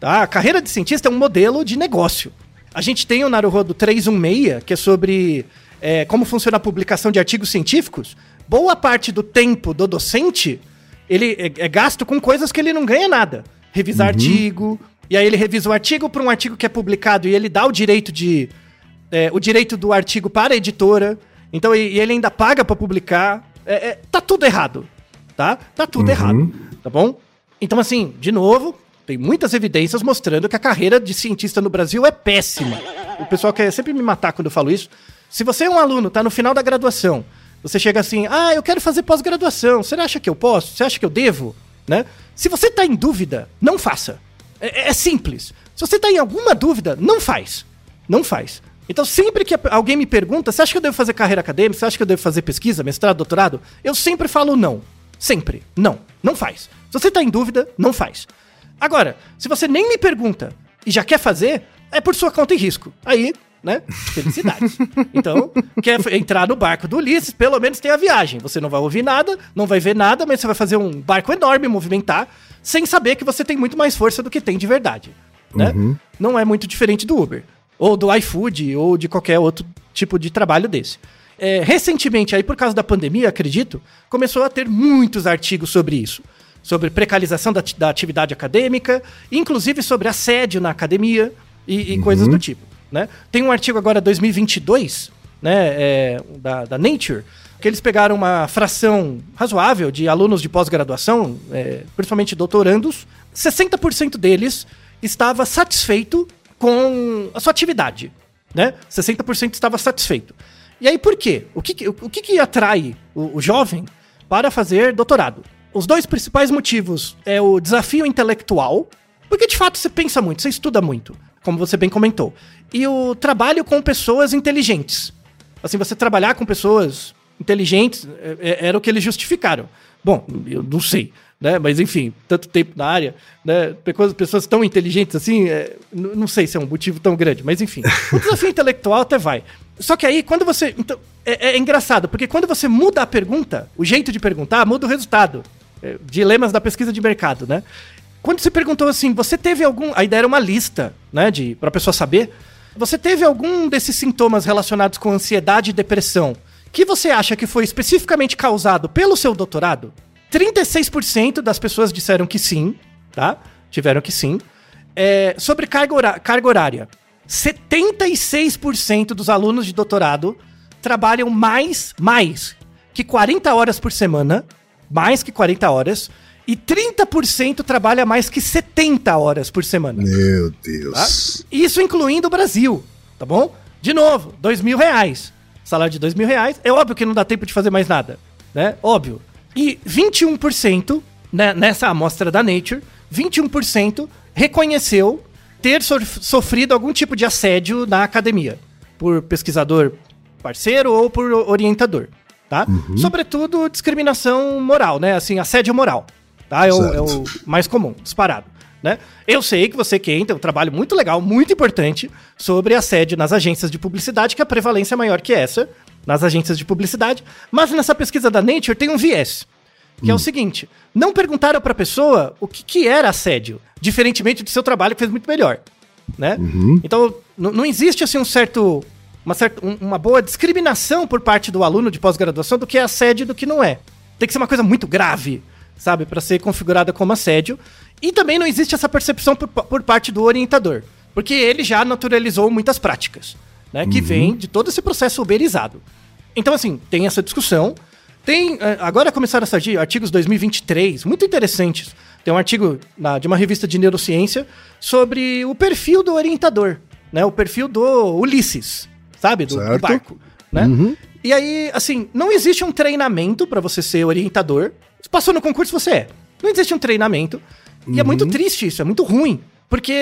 Tá? A carreira de cientista é um modelo de negócio. A gente tem o Naruhodo 316, que é sobre é, como funciona a publicação de artigos científicos. Boa parte do tempo do docente ele é, é gasto com coisas que ele não ganha nada. Revisar artigo, e aí ele revisa o artigo para um artigo que é publicado e ele dá o direito de é, o direito do artigo para a editora. Então, e, e ele ainda paga para publicar. É, é, tá tudo errado, tá? Tá tudo errado, tá bom? Então, assim, de novo, tem muitas evidências mostrando que a carreira de cientista no Brasil é péssima. O pessoal quer sempre me matar quando eu falo isso. Se você é um aluno, tá no final da graduação, você chega assim, ah, eu quero fazer pós-graduação, você acha que eu posso? Você acha que eu devo? Né? Se você tá em dúvida, não faça. É, é simples. Se você tá em alguma dúvida, não faz. Não faz. Então, sempre que alguém me pergunta, você acha que eu devo fazer carreira acadêmica? Você acha que eu devo fazer pesquisa, mestrado, doutorado? Eu sempre falo não. Sempre. Não. Não faz. Se você tá em dúvida, não faz. Agora, se você nem me pergunta e já quer fazer, é por sua conta e risco. Aí, né? Felicidades. Então, quer entrar no barco do Ulisses, pelo menos tem a viagem. Você não vai ouvir nada, não vai ver nada, mas você vai fazer um barco enorme movimentar, sem saber que você tem muito mais força do que tem de verdade. Né? Não é muito diferente do Uber. Ou do iFood, ou de qualquer outro tipo de trabalho desse. É, recentemente, aí por causa da pandemia, acredito, começou a ter muitos artigos sobre isso. Sobre precarização da, da atividade acadêmica, inclusive sobre assédio na academia e, e coisas do tipo. Né? Tem um artigo agora, 2022, né, é, da, da Nature, que eles pegaram uma fração razoável de alunos de pós-graduação, é, principalmente doutorandos, 60% deles estava satisfeito com a sua atividade, né? 60% estava satisfeito. E aí por quê? O que, que- o que, que atrai o, o jovem para fazer doutorado? Os dois principais motivos é o desafio intelectual, porque de fato você pensa muito, você estuda muito, como você bem comentou. E o trabalho com pessoas inteligentes. Assim, você trabalhar com pessoas inteligentes é- é- era o que eles justificaram. Bom, eu não sei, né? Mas enfim, tanto tempo na área, né? Pessoas, tão inteligentes assim, é, não sei se é um motivo tão grande, mas enfim. O desafio intelectual até vai. Só que aí, quando você. Então, é, é engraçado, porque quando você muda a pergunta, o jeito de perguntar, muda o resultado. É, dilemas da pesquisa de mercado, né? Quando você perguntou assim, você teve algum. A ideia era uma lista, né? De, pra pessoa saber. Você teve algum desses sintomas relacionados com ansiedade e depressão que você acha que foi especificamente causado pelo seu doutorado? 36% das pessoas disseram que sim, tá? Tiveram que sim. É, sobre carga, carga horária. 76% dos alunos de doutorado trabalham mais, mais que 40 horas por semana. Mais que 40 horas. E 30% trabalha mais que 70 horas por semana. Meu Tá? Deus. Isso incluindo o Brasil, tá bom? De novo, dois mil reais. Salário de dois mil reais. É óbvio que não dá tempo de fazer mais nada, né? Óbvio. E 21%, né, nessa amostra da Nature, 21% reconheceu ter so- sofrido algum tipo de assédio na academia. Por pesquisador parceiro ou por orientador, tá? Sobretudo discriminação moral, né? Assim, assédio moral, tá? É o, é o mais comum, disparado. Né? Eu sei que você quer tem um trabalho muito legal, muito importante sobre assédio nas agências de publicidade, que a prevalência é maior que essa nas agências de publicidade, mas nessa pesquisa da Nature tem um viés, que é o seguinte: não perguntaram para a pessoa o que, que era assédio, diferentemente do seu trabalho que fez muito melhor, né? Então n- não existe assim um certo uma, certa, um- uma boa discriminação por parte do aluno de pós-graduação do que é assédio e do que não é. Tem que ser uma coisa muito grave, sabe, para ser configurada como assédio. E também não existe essa percepção por, por parte do orientador, porque ele já naturalizou muitas práticas, né, que vem de todo esse processo uberizado. Então, assim, tem essa discussão. Tem, eh, agora começaram a surgir artigos 2023, muito interessantes. Tem um artigo na- de uma revista de neurociência sobre o perfil do orientador, né? O perfil do Ulisses, sabe? Do, do barco, né? E aí, assim, não existe um treinamento pra você ser orientador. Se passou no concurso, você é. Não existe um treinamento. E é muito triste isso, é muito ruim. Porque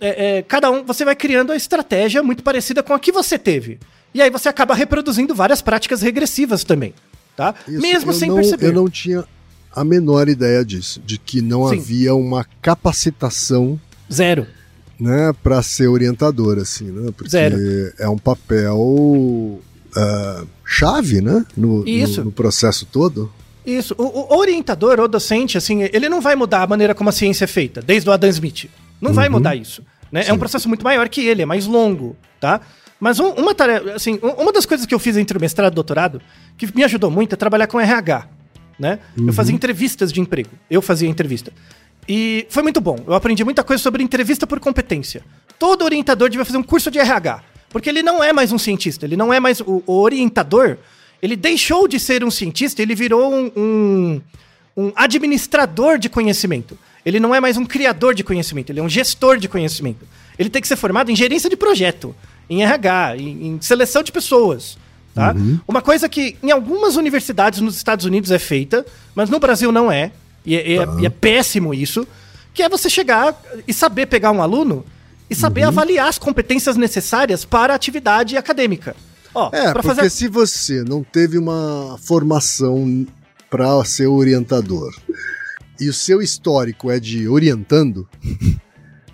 é, é, cada um, você vai criando a estratégia muito parecida com a que você teve. E aí você acaba reproduzindo várias práticas regressivas também, tá? Isso, Mesmo sem não, perceber. Eu não tinha a menor ideia disso, de que não Sim. havia uma capacitação Zero. né, para ser orientador, assim, né? Porque Zero. é um papel ah, chave, né? No, no- no processo todo. Isso. O, o orientador ou docente, assim, ele não vai mudar a maneira como a ciência é feita, desde o Adam Smith. Não vai mudar isso. Né? É um processo muito maior que ele, é mais longo, tá? Mas um- uma tarefa, assim, um- uma das coisas que eu fiz entre o mestrado e o doutorado, que me ajudou muito, é trabalhar com RH, né? Eu fazia entrevistas de emprego. Eu fazia entrevista. E foi muito bom. Eu aprendi muita coisa sobre entrevista por competência. Todo orientador devia fazer um curso de RH. Porque ele não é mais um cientista, ele não é mais o, o orientador. Ele deixou de ser um cientista, ele virou um, um, um administrador de conhecimento. Ele não é mais um criador de conhecimento, ele é um gestor de conhecimento. Ele tem que ser formado em gerência de projeto, em RH, em, em seleção de pessoas. Tá? Uma coisa que em algumas universidades nos Estados Unidos é feita, mas no Brasil não é. E é, e é- e é péssimo isso. Que é você chegar e saber pegar um aluno e saber avaliar as competências necessárias para a atividade acadêmica. Ó, É, porque se você não teve uma formação para ser orientador e o seu histórico é de orientando,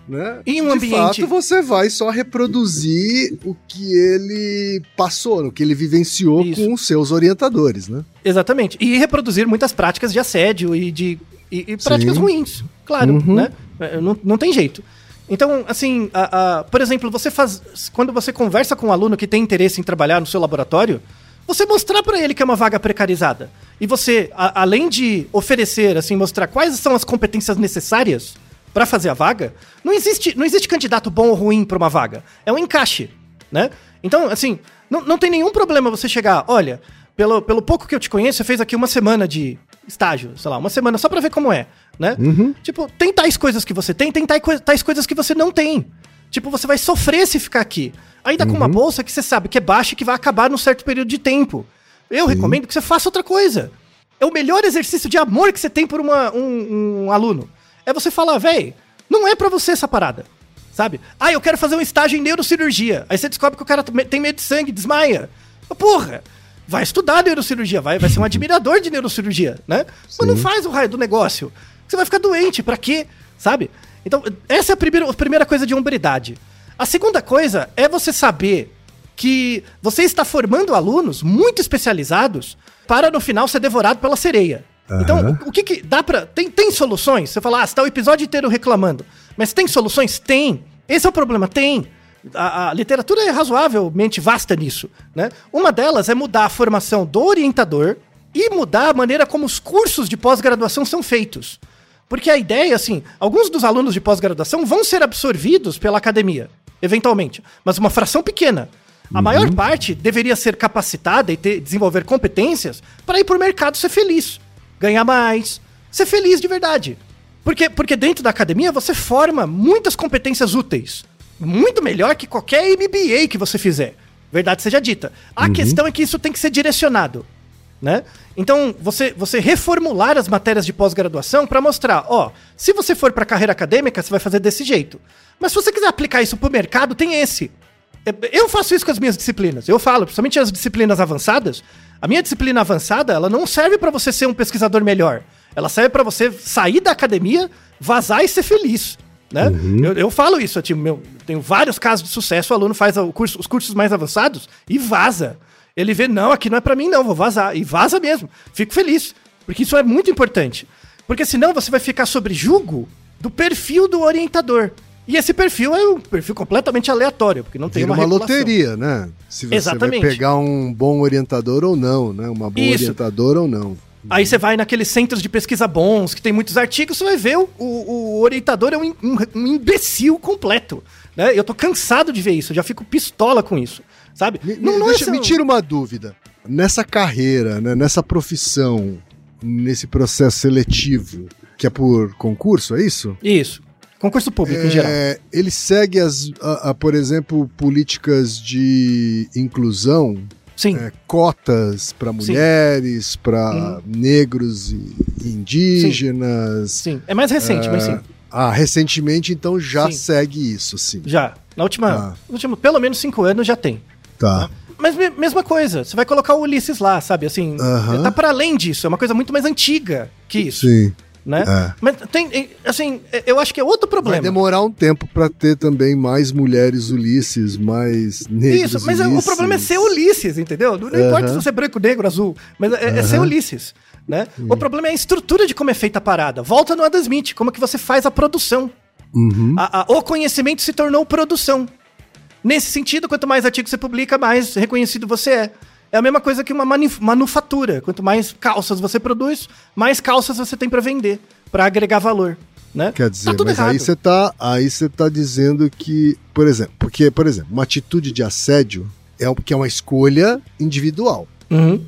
né? Em um de ambiente- fato, você vai só reproduzir o que ele passou, o que ele vivenciou Isso. com os seus orientadores, né? Exatamente. E reproduzir muitas práticas de assédio e de e, e práticas Sim. ruins, claro, Uhum. né? É, Não, não tem jeito. Então, assim, a- a- por exemplo, você faz. Quando você conversa com um aluno que tem interesse em trabalhar no seu laboratório, você mostrar pra ele que é uma vaga precarizada. E você, a- além de oferecer, assim, mostrar quais são as competências necessárias pra fazer a vaga, não existe, não existe candidato bom ou ruim pra uma vaga. É um encaixe, né? Então, assim, não, não tem nenhum problema você chegar, olha, pelo, pelo pouco que eu te conheço, você fez aqui uma semana de estágio, sei lá, uma semana só pra ver como é, né? Tipo, tem tais coisas que você tem, tem tais, coi- tais coisas que você não tem. Tipo, você vai sofrer se ficar aqui. Ainda com uma bolsa que você sabe que é baixa e que vai acabar num certo período de tempo. Eu recomendo que você faça outra coisa. É o melhor exercício de amor que você tem por uma- um, um aluno. É você falar, véi, não é pra você essa parada. Sabe? Ah, eu quero fazer um estágio em neurocirurgia. Aí você descobre que o cara tem medo de sangue, desmaia. Porra! Vai estudar neurocirurgia, vai, vai ser um admirador de neurocirurgia, né? Mas não faz o raio do negócio. Você vai ficar doente, pra quê? Sabe? Então, essa é a primeira, a primeira coisa de hombridade. A segunda coisa é você saber que você está formando alunos muito especializados para no final ser devorado pela sereia. Então, o, que que dá pra. Tem, tem soluções? Você fala, ah, você tá o episódio inteiro reclamando. Mas tem soluções? Tem. Esse é o problema, tem. A, a literatura é razoavelmente vasta nisso, né? Uma delas é mudar a formação do orientador e mudar a maneira como os cursos de pós-graduação são feitos. Porque a ideia, assim, alguns dos alunos de pós-graduação vão ser absorvidos pela academia, eventualmente, mas uma fração pequena. A maior parte deveria ser capacitada e ter, desenvolver competências para ir para o mercado ser feliz, ganhar mais, ser feliz de verdade. Porque, porque dentro da academia você forma muitas competências úteis. Muito melhor que qualquer MBA que você fizer. Verdade seja dita. A questão é que isso tem que ser direcionado né? Então, você, você reformular as matérias de pós-graduação para mostrar, ó, se você for para carreira acadêmica, você vai fazer desse jeito. Mas se você quiser aplicar isso para o mercado, tem esse. É, Eu faço isso com as minhas disciplinas. Eu falo, principalmente as disciplinas avançadas. A minha disciplina avançada, ela não serve para você ser um pesquisador melhor. Ela serve para você sair da academia, vazar e ser feliz. Né? Eu, eu falo isso, eu, tipo, meu, tenho vários casos de sucesso, o aluno faz curso- os cursos mais avançados e vaza. Ele vê, não, aqui não é pra mim não, vou vazar. E vaza mesmo. Fico feliz, porque isso é muito importante. Porque senão você vai ficar sobre julgo do perfil do orientador. E esse perfil é um perfil completamente aleatório, porque não tem Vira uma, uma regulação. loteria, né? Se você Exatamente. vai pegar um bom orientador ou não, né? Uma boa Isso. orientadora ou não. Aí você vai naqueles centros de pesquisa bons, que tem muitos artigos, você vai ver o, o- o orientador é um, um- um imbecil completo. Né? Eu tô cansado de ver isso, eu já fico pistola com isso. Sabe? Me, me- deixa, me tira uma dúvida. Nessa carreira, né, nessa profissão, nesse processo seletivo, que é por concurso, é isso? Isso. Concurso público, em geral. É, ele segue, as, a- a, por exemplo, políticas de inclusão, Sim. é, cotas para mulheres, para Uhum. negros e indígenas. Sim. É mais recente, mas sim. Ah, recentemente, então, já Sim. segue isso, sim. Já. Na última, Ah. último, pelo menos cinco anos já tem. Tá. Mas me- mesma coisa, você vai colocar o Ulisses lá, sabe? Assim, Aham. tá para além disso, é uma coisa muito mais antiga que isso, Sim. né? É. Mas tem, assim, eu acho que é outro Vai problema. demorar um tempo para ter também mais mulheres Ulisses, mais negros Isso, mas é- o Ulisses. problema é ser Ulisses, entendeu? Não, não importa se você é branco, negro, azul, mas é, é ser Ulisses, né? O problema é a estrutura de como é feita a parada. Volta no Adam Smith, como é que você faz a produção. Uhum. A- a- o conhecimento se tornou produção. Nesse sentido, quanto mais artigos você publica, mais reconhecido você é. É a mesma coisa que uma manufatura. Quanto mais calças você produz, mais calças você tem para vender, para agregar valor, né? Quer dizer, tá mas errado. aí você tá, aí você tá dizendo que, por exemplo, porque, por exemplo, uma atitude de assédio é o- que é uma escolha individual, Uhum.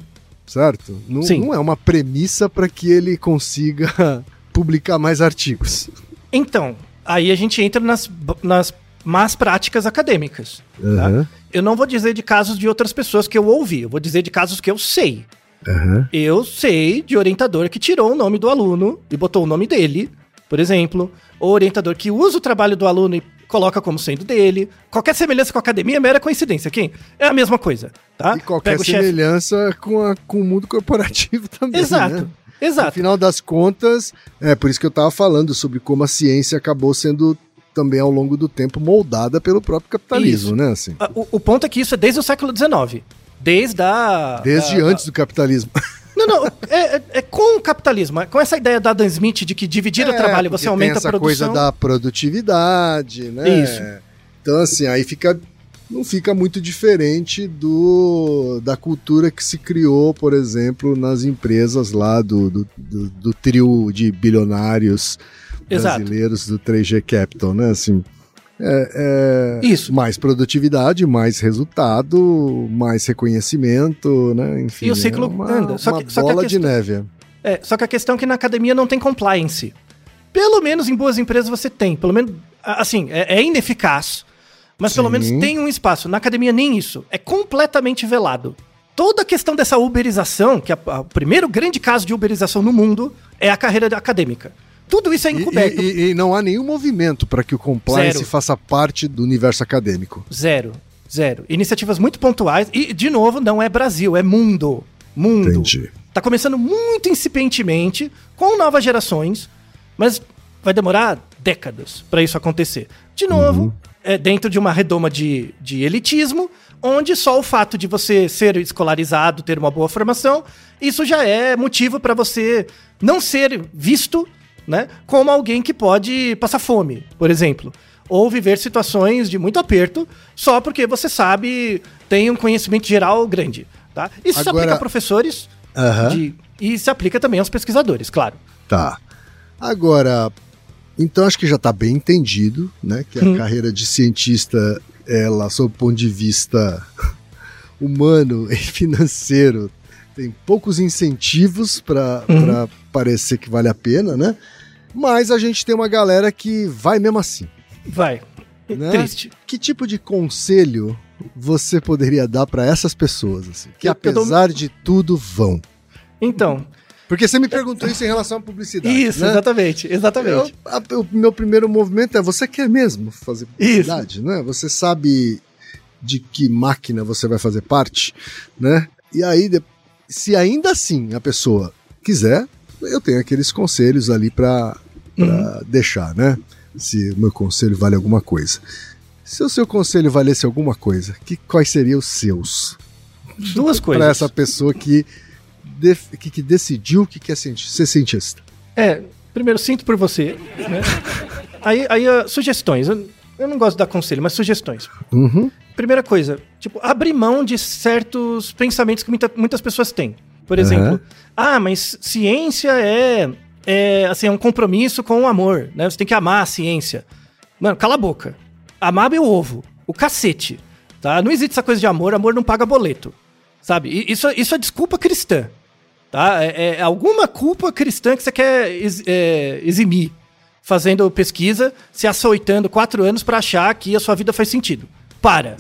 Certo? Não, não é uma premissa para que ele consiga publicar mais artigos. Então, aí a gente entra nas, nas más práticas acadêmicas. tá? Aham, Eu não vou dizer de casos de outras pessoas que eu ouvi, eu vou dizer de casos que eu sei. aham. Eu sei de orientador que tirou o nome do aluno e botou o nome dele, por exemplo. Ou orientador que usa o trabalho do aluno e coloca como sendo dele. Qualquer semelhança com a academia é mera coincidência, quem? É a mesma coisa, tá? E qualquer chefe- semelhança com, a- com o mundo corporativo também. Exato, né? No exato. final das contas, é por isso que eu estava falando sobre como a ciência acabou sendo também ao longo do tempo moldada pelo próprio capitalismo, Isso. né? Assim, O, o ponto é que isso é desde o século XIX. Desde a. desde antes do capitalismo. Não, não, é, é- é com o capitalismo, é com essa ideia da Adam Smith de que dividir o É, trabalho porque você aumenta a produção. coisa da produtividade, né? Isso. Então assim, aí fica não fica muito diferente do da cultura que se criou, por exemplo, nas empresas lá do, do, do- do trio de bilionários Exato. brasileiros do 3G Capital, né? Assim, é, é Isso. mais produtividade, mais resultado, mais reconhecimento, né? Enfim, E o ciclo é uma, anda. Só uma que- só que a bola de questão- neve. É, só que a questão é que na academia não tem compliance. Pelo menos em boas empresas você tem. Pelo menos, assim, é, é ineficaz. Mas pelo Sim. menos tem um espaço. Na academia, nem isso. É completamente velado. Toda a questão dessa uberização, que é a- o primeiro grande caso de uberização no mundo, é a carreira acadêmica. Tudo isso é encoberto. e- e- e não há nenhum movimento para que o compliance Zero. faça parte do universo acadêmico. Zero. Zero. Iniciativas muito pontuais. E, de novo, não é Brasil, é mundo. Mundo. Entendi. Tá começando muito incipientemente, com novas gerações, mas vai demorar décadas para isso acontecer. De novo, é dentro de uma redoma de, de elitismo, onde só o fato de você ser escolarizado, ter uma boa formação, isso já é motivo para você não ser visto né, como alguém que pode passar fome, por exemplo. Ou viver situações de muito aperto só porque você sabe, tem um conhecimento geral grande. Tá? Isso se Agora- aplica a professores de- e se aplica também aos pesquisadores, claro. Tá. Agora, então acho que já está bem entendido, né, que a Hum. carreira de cientista, ela, sob o ponto de vista humano e financeiro, tem poucos incentivos para Uhum. parecer que vale a pena, né? Mas a gente tem uma galera que vai mesmo assim. Vai. Né? Triste. Que tipo de conselho você poderia dar para essas pessoas, assim, que Eu- eu dou- apesar de tudo vão? Então, Porque você me perguntou isso em relação à publicidade. isso, né? exatamente, exatamente. Eu- a- o meu primeiro movimento é: você quer mesmo fazer publicidade, né? Você sabe de que máquina você vai fazer parte, né? E aí, se ainda assim a pessoa quiser, eu tenho aqueles conselhos ali para Uhum. deixar, né? Se o meu conselho vale alguma coisa. Se o seu conselho valesse alguma coisa, que, quais seriam os seus? Duas Para coisas. essa pessoa que, que, que decidiu que quer ser cientista. É, primeiro, sinto por você. Né? aí, aí sugestões. Eu, eu não gosto de dar conselho, mas sugestões. Uhum. Primeira coisa, tipo, abrir mão de certos pensamentos que muita- muitas pessoas têm. Por exemplo, Aham. ah, mas ciência é, é assim, é um compromisso com o amor, né? Você tem que amar a ciência. Mano, cala a boca. Amar meu ovo. O cacete. Tá? Não existe essa coisa de amor, amor não paga boleto. Sabe? E Isso, isso é desculpa cristã. Tá? É, é alguma culpa cristã que você quer ex- é, eximir fazendo pesquisa, se açoitando quatro anos pra achar que a sua vida faz sentido. Para.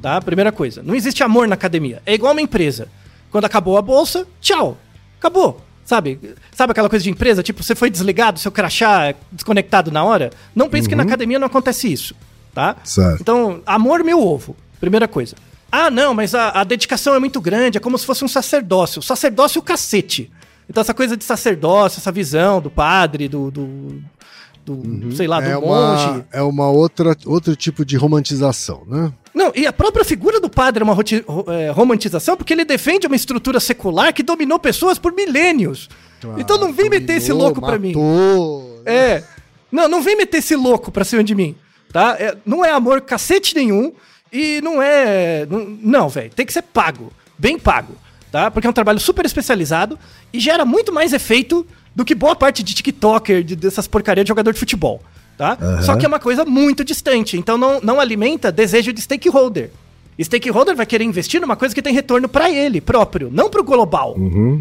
Tá? Primeira coisa. Não existe amor na academia. É igual uma empresa. Quando acabou a bolsa, tchau. Acabou. Sabe? Sabe aquela coisa de empresa? Tipo, você foi desligado, seu crachá é desconectado na hora? Não pense que na academia não acontece isso. Tá? Certo. Então, amor meu ovo. Primeira coisa. Ah, não, mas a, a dedicação é muito grande, é como se fosse um sacerdócio. Sacerdócio o cacete. Então, essa coisa de sacerdócio, essa visão do padre, do. do, do, sei lá, do é monge. uma, é uma outra outro tipo de romantização, né? Não, e a própria figura do padre é uma roti- ro- é, romantização porque ele defende uma estrutura secular que dominou pessoas por milênios. então não vem meter esse Dominou, louco pra mim. né? É. Não, não vem meter esse louco pra cima de mim, tá? É, não é amor cacete nenhum e não é... Não, não velho, tem que ser pago. Bem pago, tá? Porque é um trabalho super especializado e gera muito mais efeito do que boa parte de tiktoker, de, dessas porcarias de jogador de futebol, tá? Só que é uma coisa muito distante, então não, não alimenta desejo de stakeholder. Stakeholder vai querer investir numa coisa que tem retorno pra ele próprio, não pro global.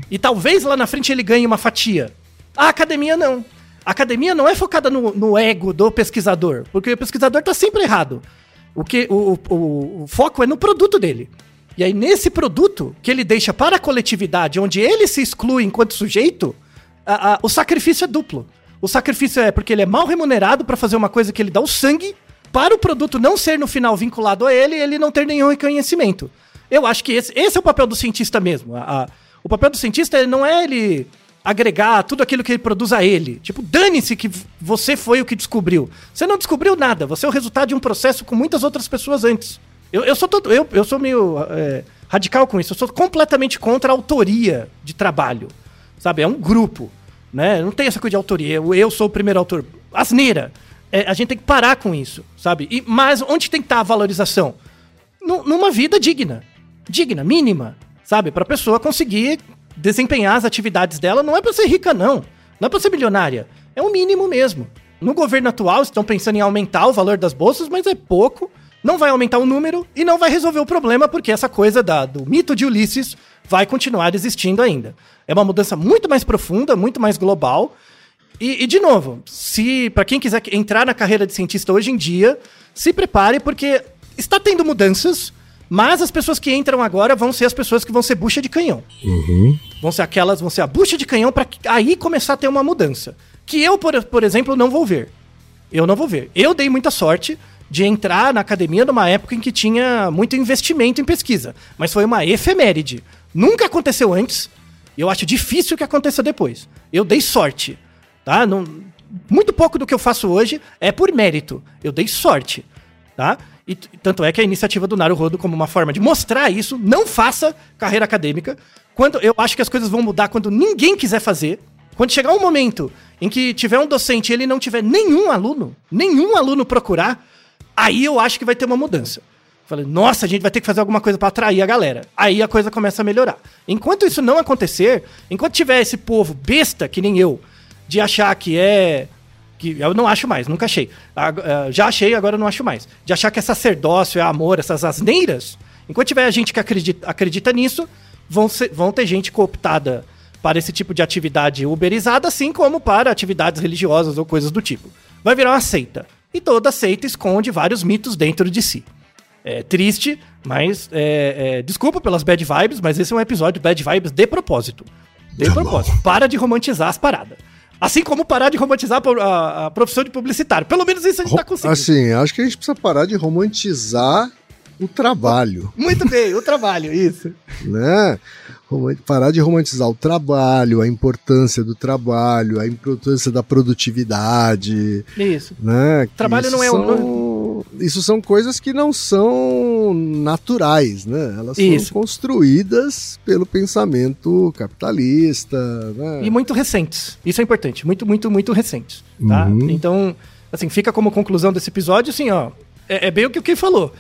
E talvez lá na frente ele ganhe uma fatia. A academia não. A academia não é focada no, no ego do pesquisador, porque o pesquisador tá sempre errado. O, que, o, o- o foco é no produto dele. E aí, nesse produto que ele deixa para a coletividade, onde ele se exclui enquanto sujeito, a- a- o sacrifício é duplo. O sacrifício é porque ele é mal remunerado para fazer uma coisa que ele dá o sangue, para o produto não ser no final vinculado a ele e ele não ter nenhum reconhecimento. Eu acho que esse, esse é o papel do cientista mesmo. A- o papel do cientista não é ele agregar tudo aquilo que ele produz a ele. Tipo, dane-se que você foi o que descobriu. Você não descobriu nada, você é o resultado de um processo com muitas outras pessoas antes. Eu, eu sou todo, eu, eu sou meio é, radical com isso. Eu sou completamente contra a autoria de trabalho. Sabe? É um grupo. Né? Não tem essa coisa de autoria. Eu, sou o primeiro autor. Asneira. É, a gente tem que parar com isso, sabe? E, mas onde tem que estar a valorização? Nu- numa vida digna. Digna, mínima. Sabe? Pra pessoa conseguir desempenhar as atividades dela. Não é pra ser rica, não. Não é pra ser milionária. É o mínimo mesmo. No governo atual, estão pensando em aumentar o valor das bolsas, mas é pouco. Não vai aumentar o número e não vai resolver o problema, porque essa coisa da- do mito de Ulisses vai continuar existindo ainda. É uma mudança muito mais profunda, muito mais global. E, e, de novo, se para quem quiser entrar na carreira de cientista hoje em dia, se prepare porque está tendo mudanças, mas as pessoas que entram agora vão ser as pessoas que vão ser bucha de canhão. Vão ser aquelas, vão ser a bucha de canhão para aí começar a ter uma mudança. Que eu, por, por exemplo, não vou ver. Eu não vou ver. Eu dei muita sorte de entrar na academia numa época em que tinha muito investimento em pesquisa, mas foi uma efeméride. Nunca aconteceu antes. Eu acho difícil que aconteça depois. Eu dei sorte, tá? Não, muito pouco do que eu faço hoje é por mérito. Eu dei sorte, tá? E tanto é que a iniciativa do Naruhodo, como uma forma de mostrar isso, não faça carreira acadêmica. Quando eu acho que as coisas vão mudar quando ninguém quiser fazer. Quando chegar um momento em que tiver um docente e ele não tiver nenhum aluno, nenhum aluno procurar, aí eu acho que vai ter uma mudança. Falei, nossa, a gente vai ter que fazer alguma coisa para atrair a galera. Aí a coisa começa a melhorar. Enquanto isso não acontecer, enquanto tiver esse povo besta, que nem eu, de achar que é. que Eu não acho mais, nunca achei. Eh, já achei, agora não acho mais. De achar que é sacerdócio, é amor, essas asneiras. Enquanto tiver gente que acredita, acredita nisso, vão, ser, vão ter gente cooptada para esse tipo de atividade uberizada, assim como para atividades religiosas ou coisas do tipo. Vai virar uma seita. E toda seita esconde vários mitos dentro de si. É triste, mas é, é, desculpa pelas bad vibes, mas esse é um episódio bad vibes de propósito. De tá propósito. Bom. Para de romantizar as paradas. Assim como parar de romantizar a, a, profissão de publicitário. Pelo menos isso a gente tá conseguindo. Assim, acho que a gente precisa parar de romantizar o trabalho. Muito bem, o trabalho, isso. né? Parar de romantizar o trabalho, a importância do trabalho, a importância da produtividade. Isso. Né? Trabalho não é são... um isso são coisas que não são naturais, né? Elas Isso. são construídas pelo pensamento capitalista, né? E muito recentes. Isso é importante. Muito, muito, muito recentes. Tá? Uhum. Então, assim, fica como conclusão desse episódio, assim, ó. É, é bem o que o Kim falou.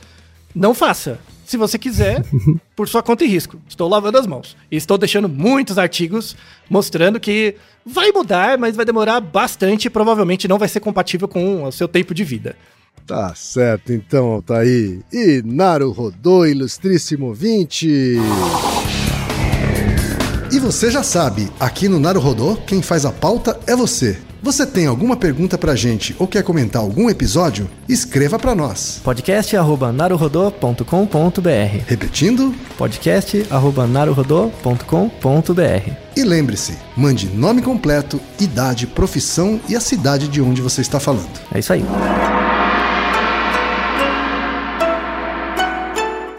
Não faça. Se você quiser, por sua conta e risco. Estou lavando as mãos. E estou deixando muitos artigos mostrando que vai mudar, mas vai demorar bastante e provavelmente não vai ser compatível com o seu tempo de vida. Tá certo, então, Altair. E Naru Rodô, ilustríssimo 20. E você já sabe, aqui no Naru Rodô, quem faz a pauta é você. Você tem alguma pergunta pra gente ou quer comentar algum episódio? Escreva pra nós. podcast@naruhodô.com.br. Repetindo? podcast@naruhodô.com.br. E lembre-se, mande nome completo, idade, profissão e a cidade de onde você está falando. É isso aí.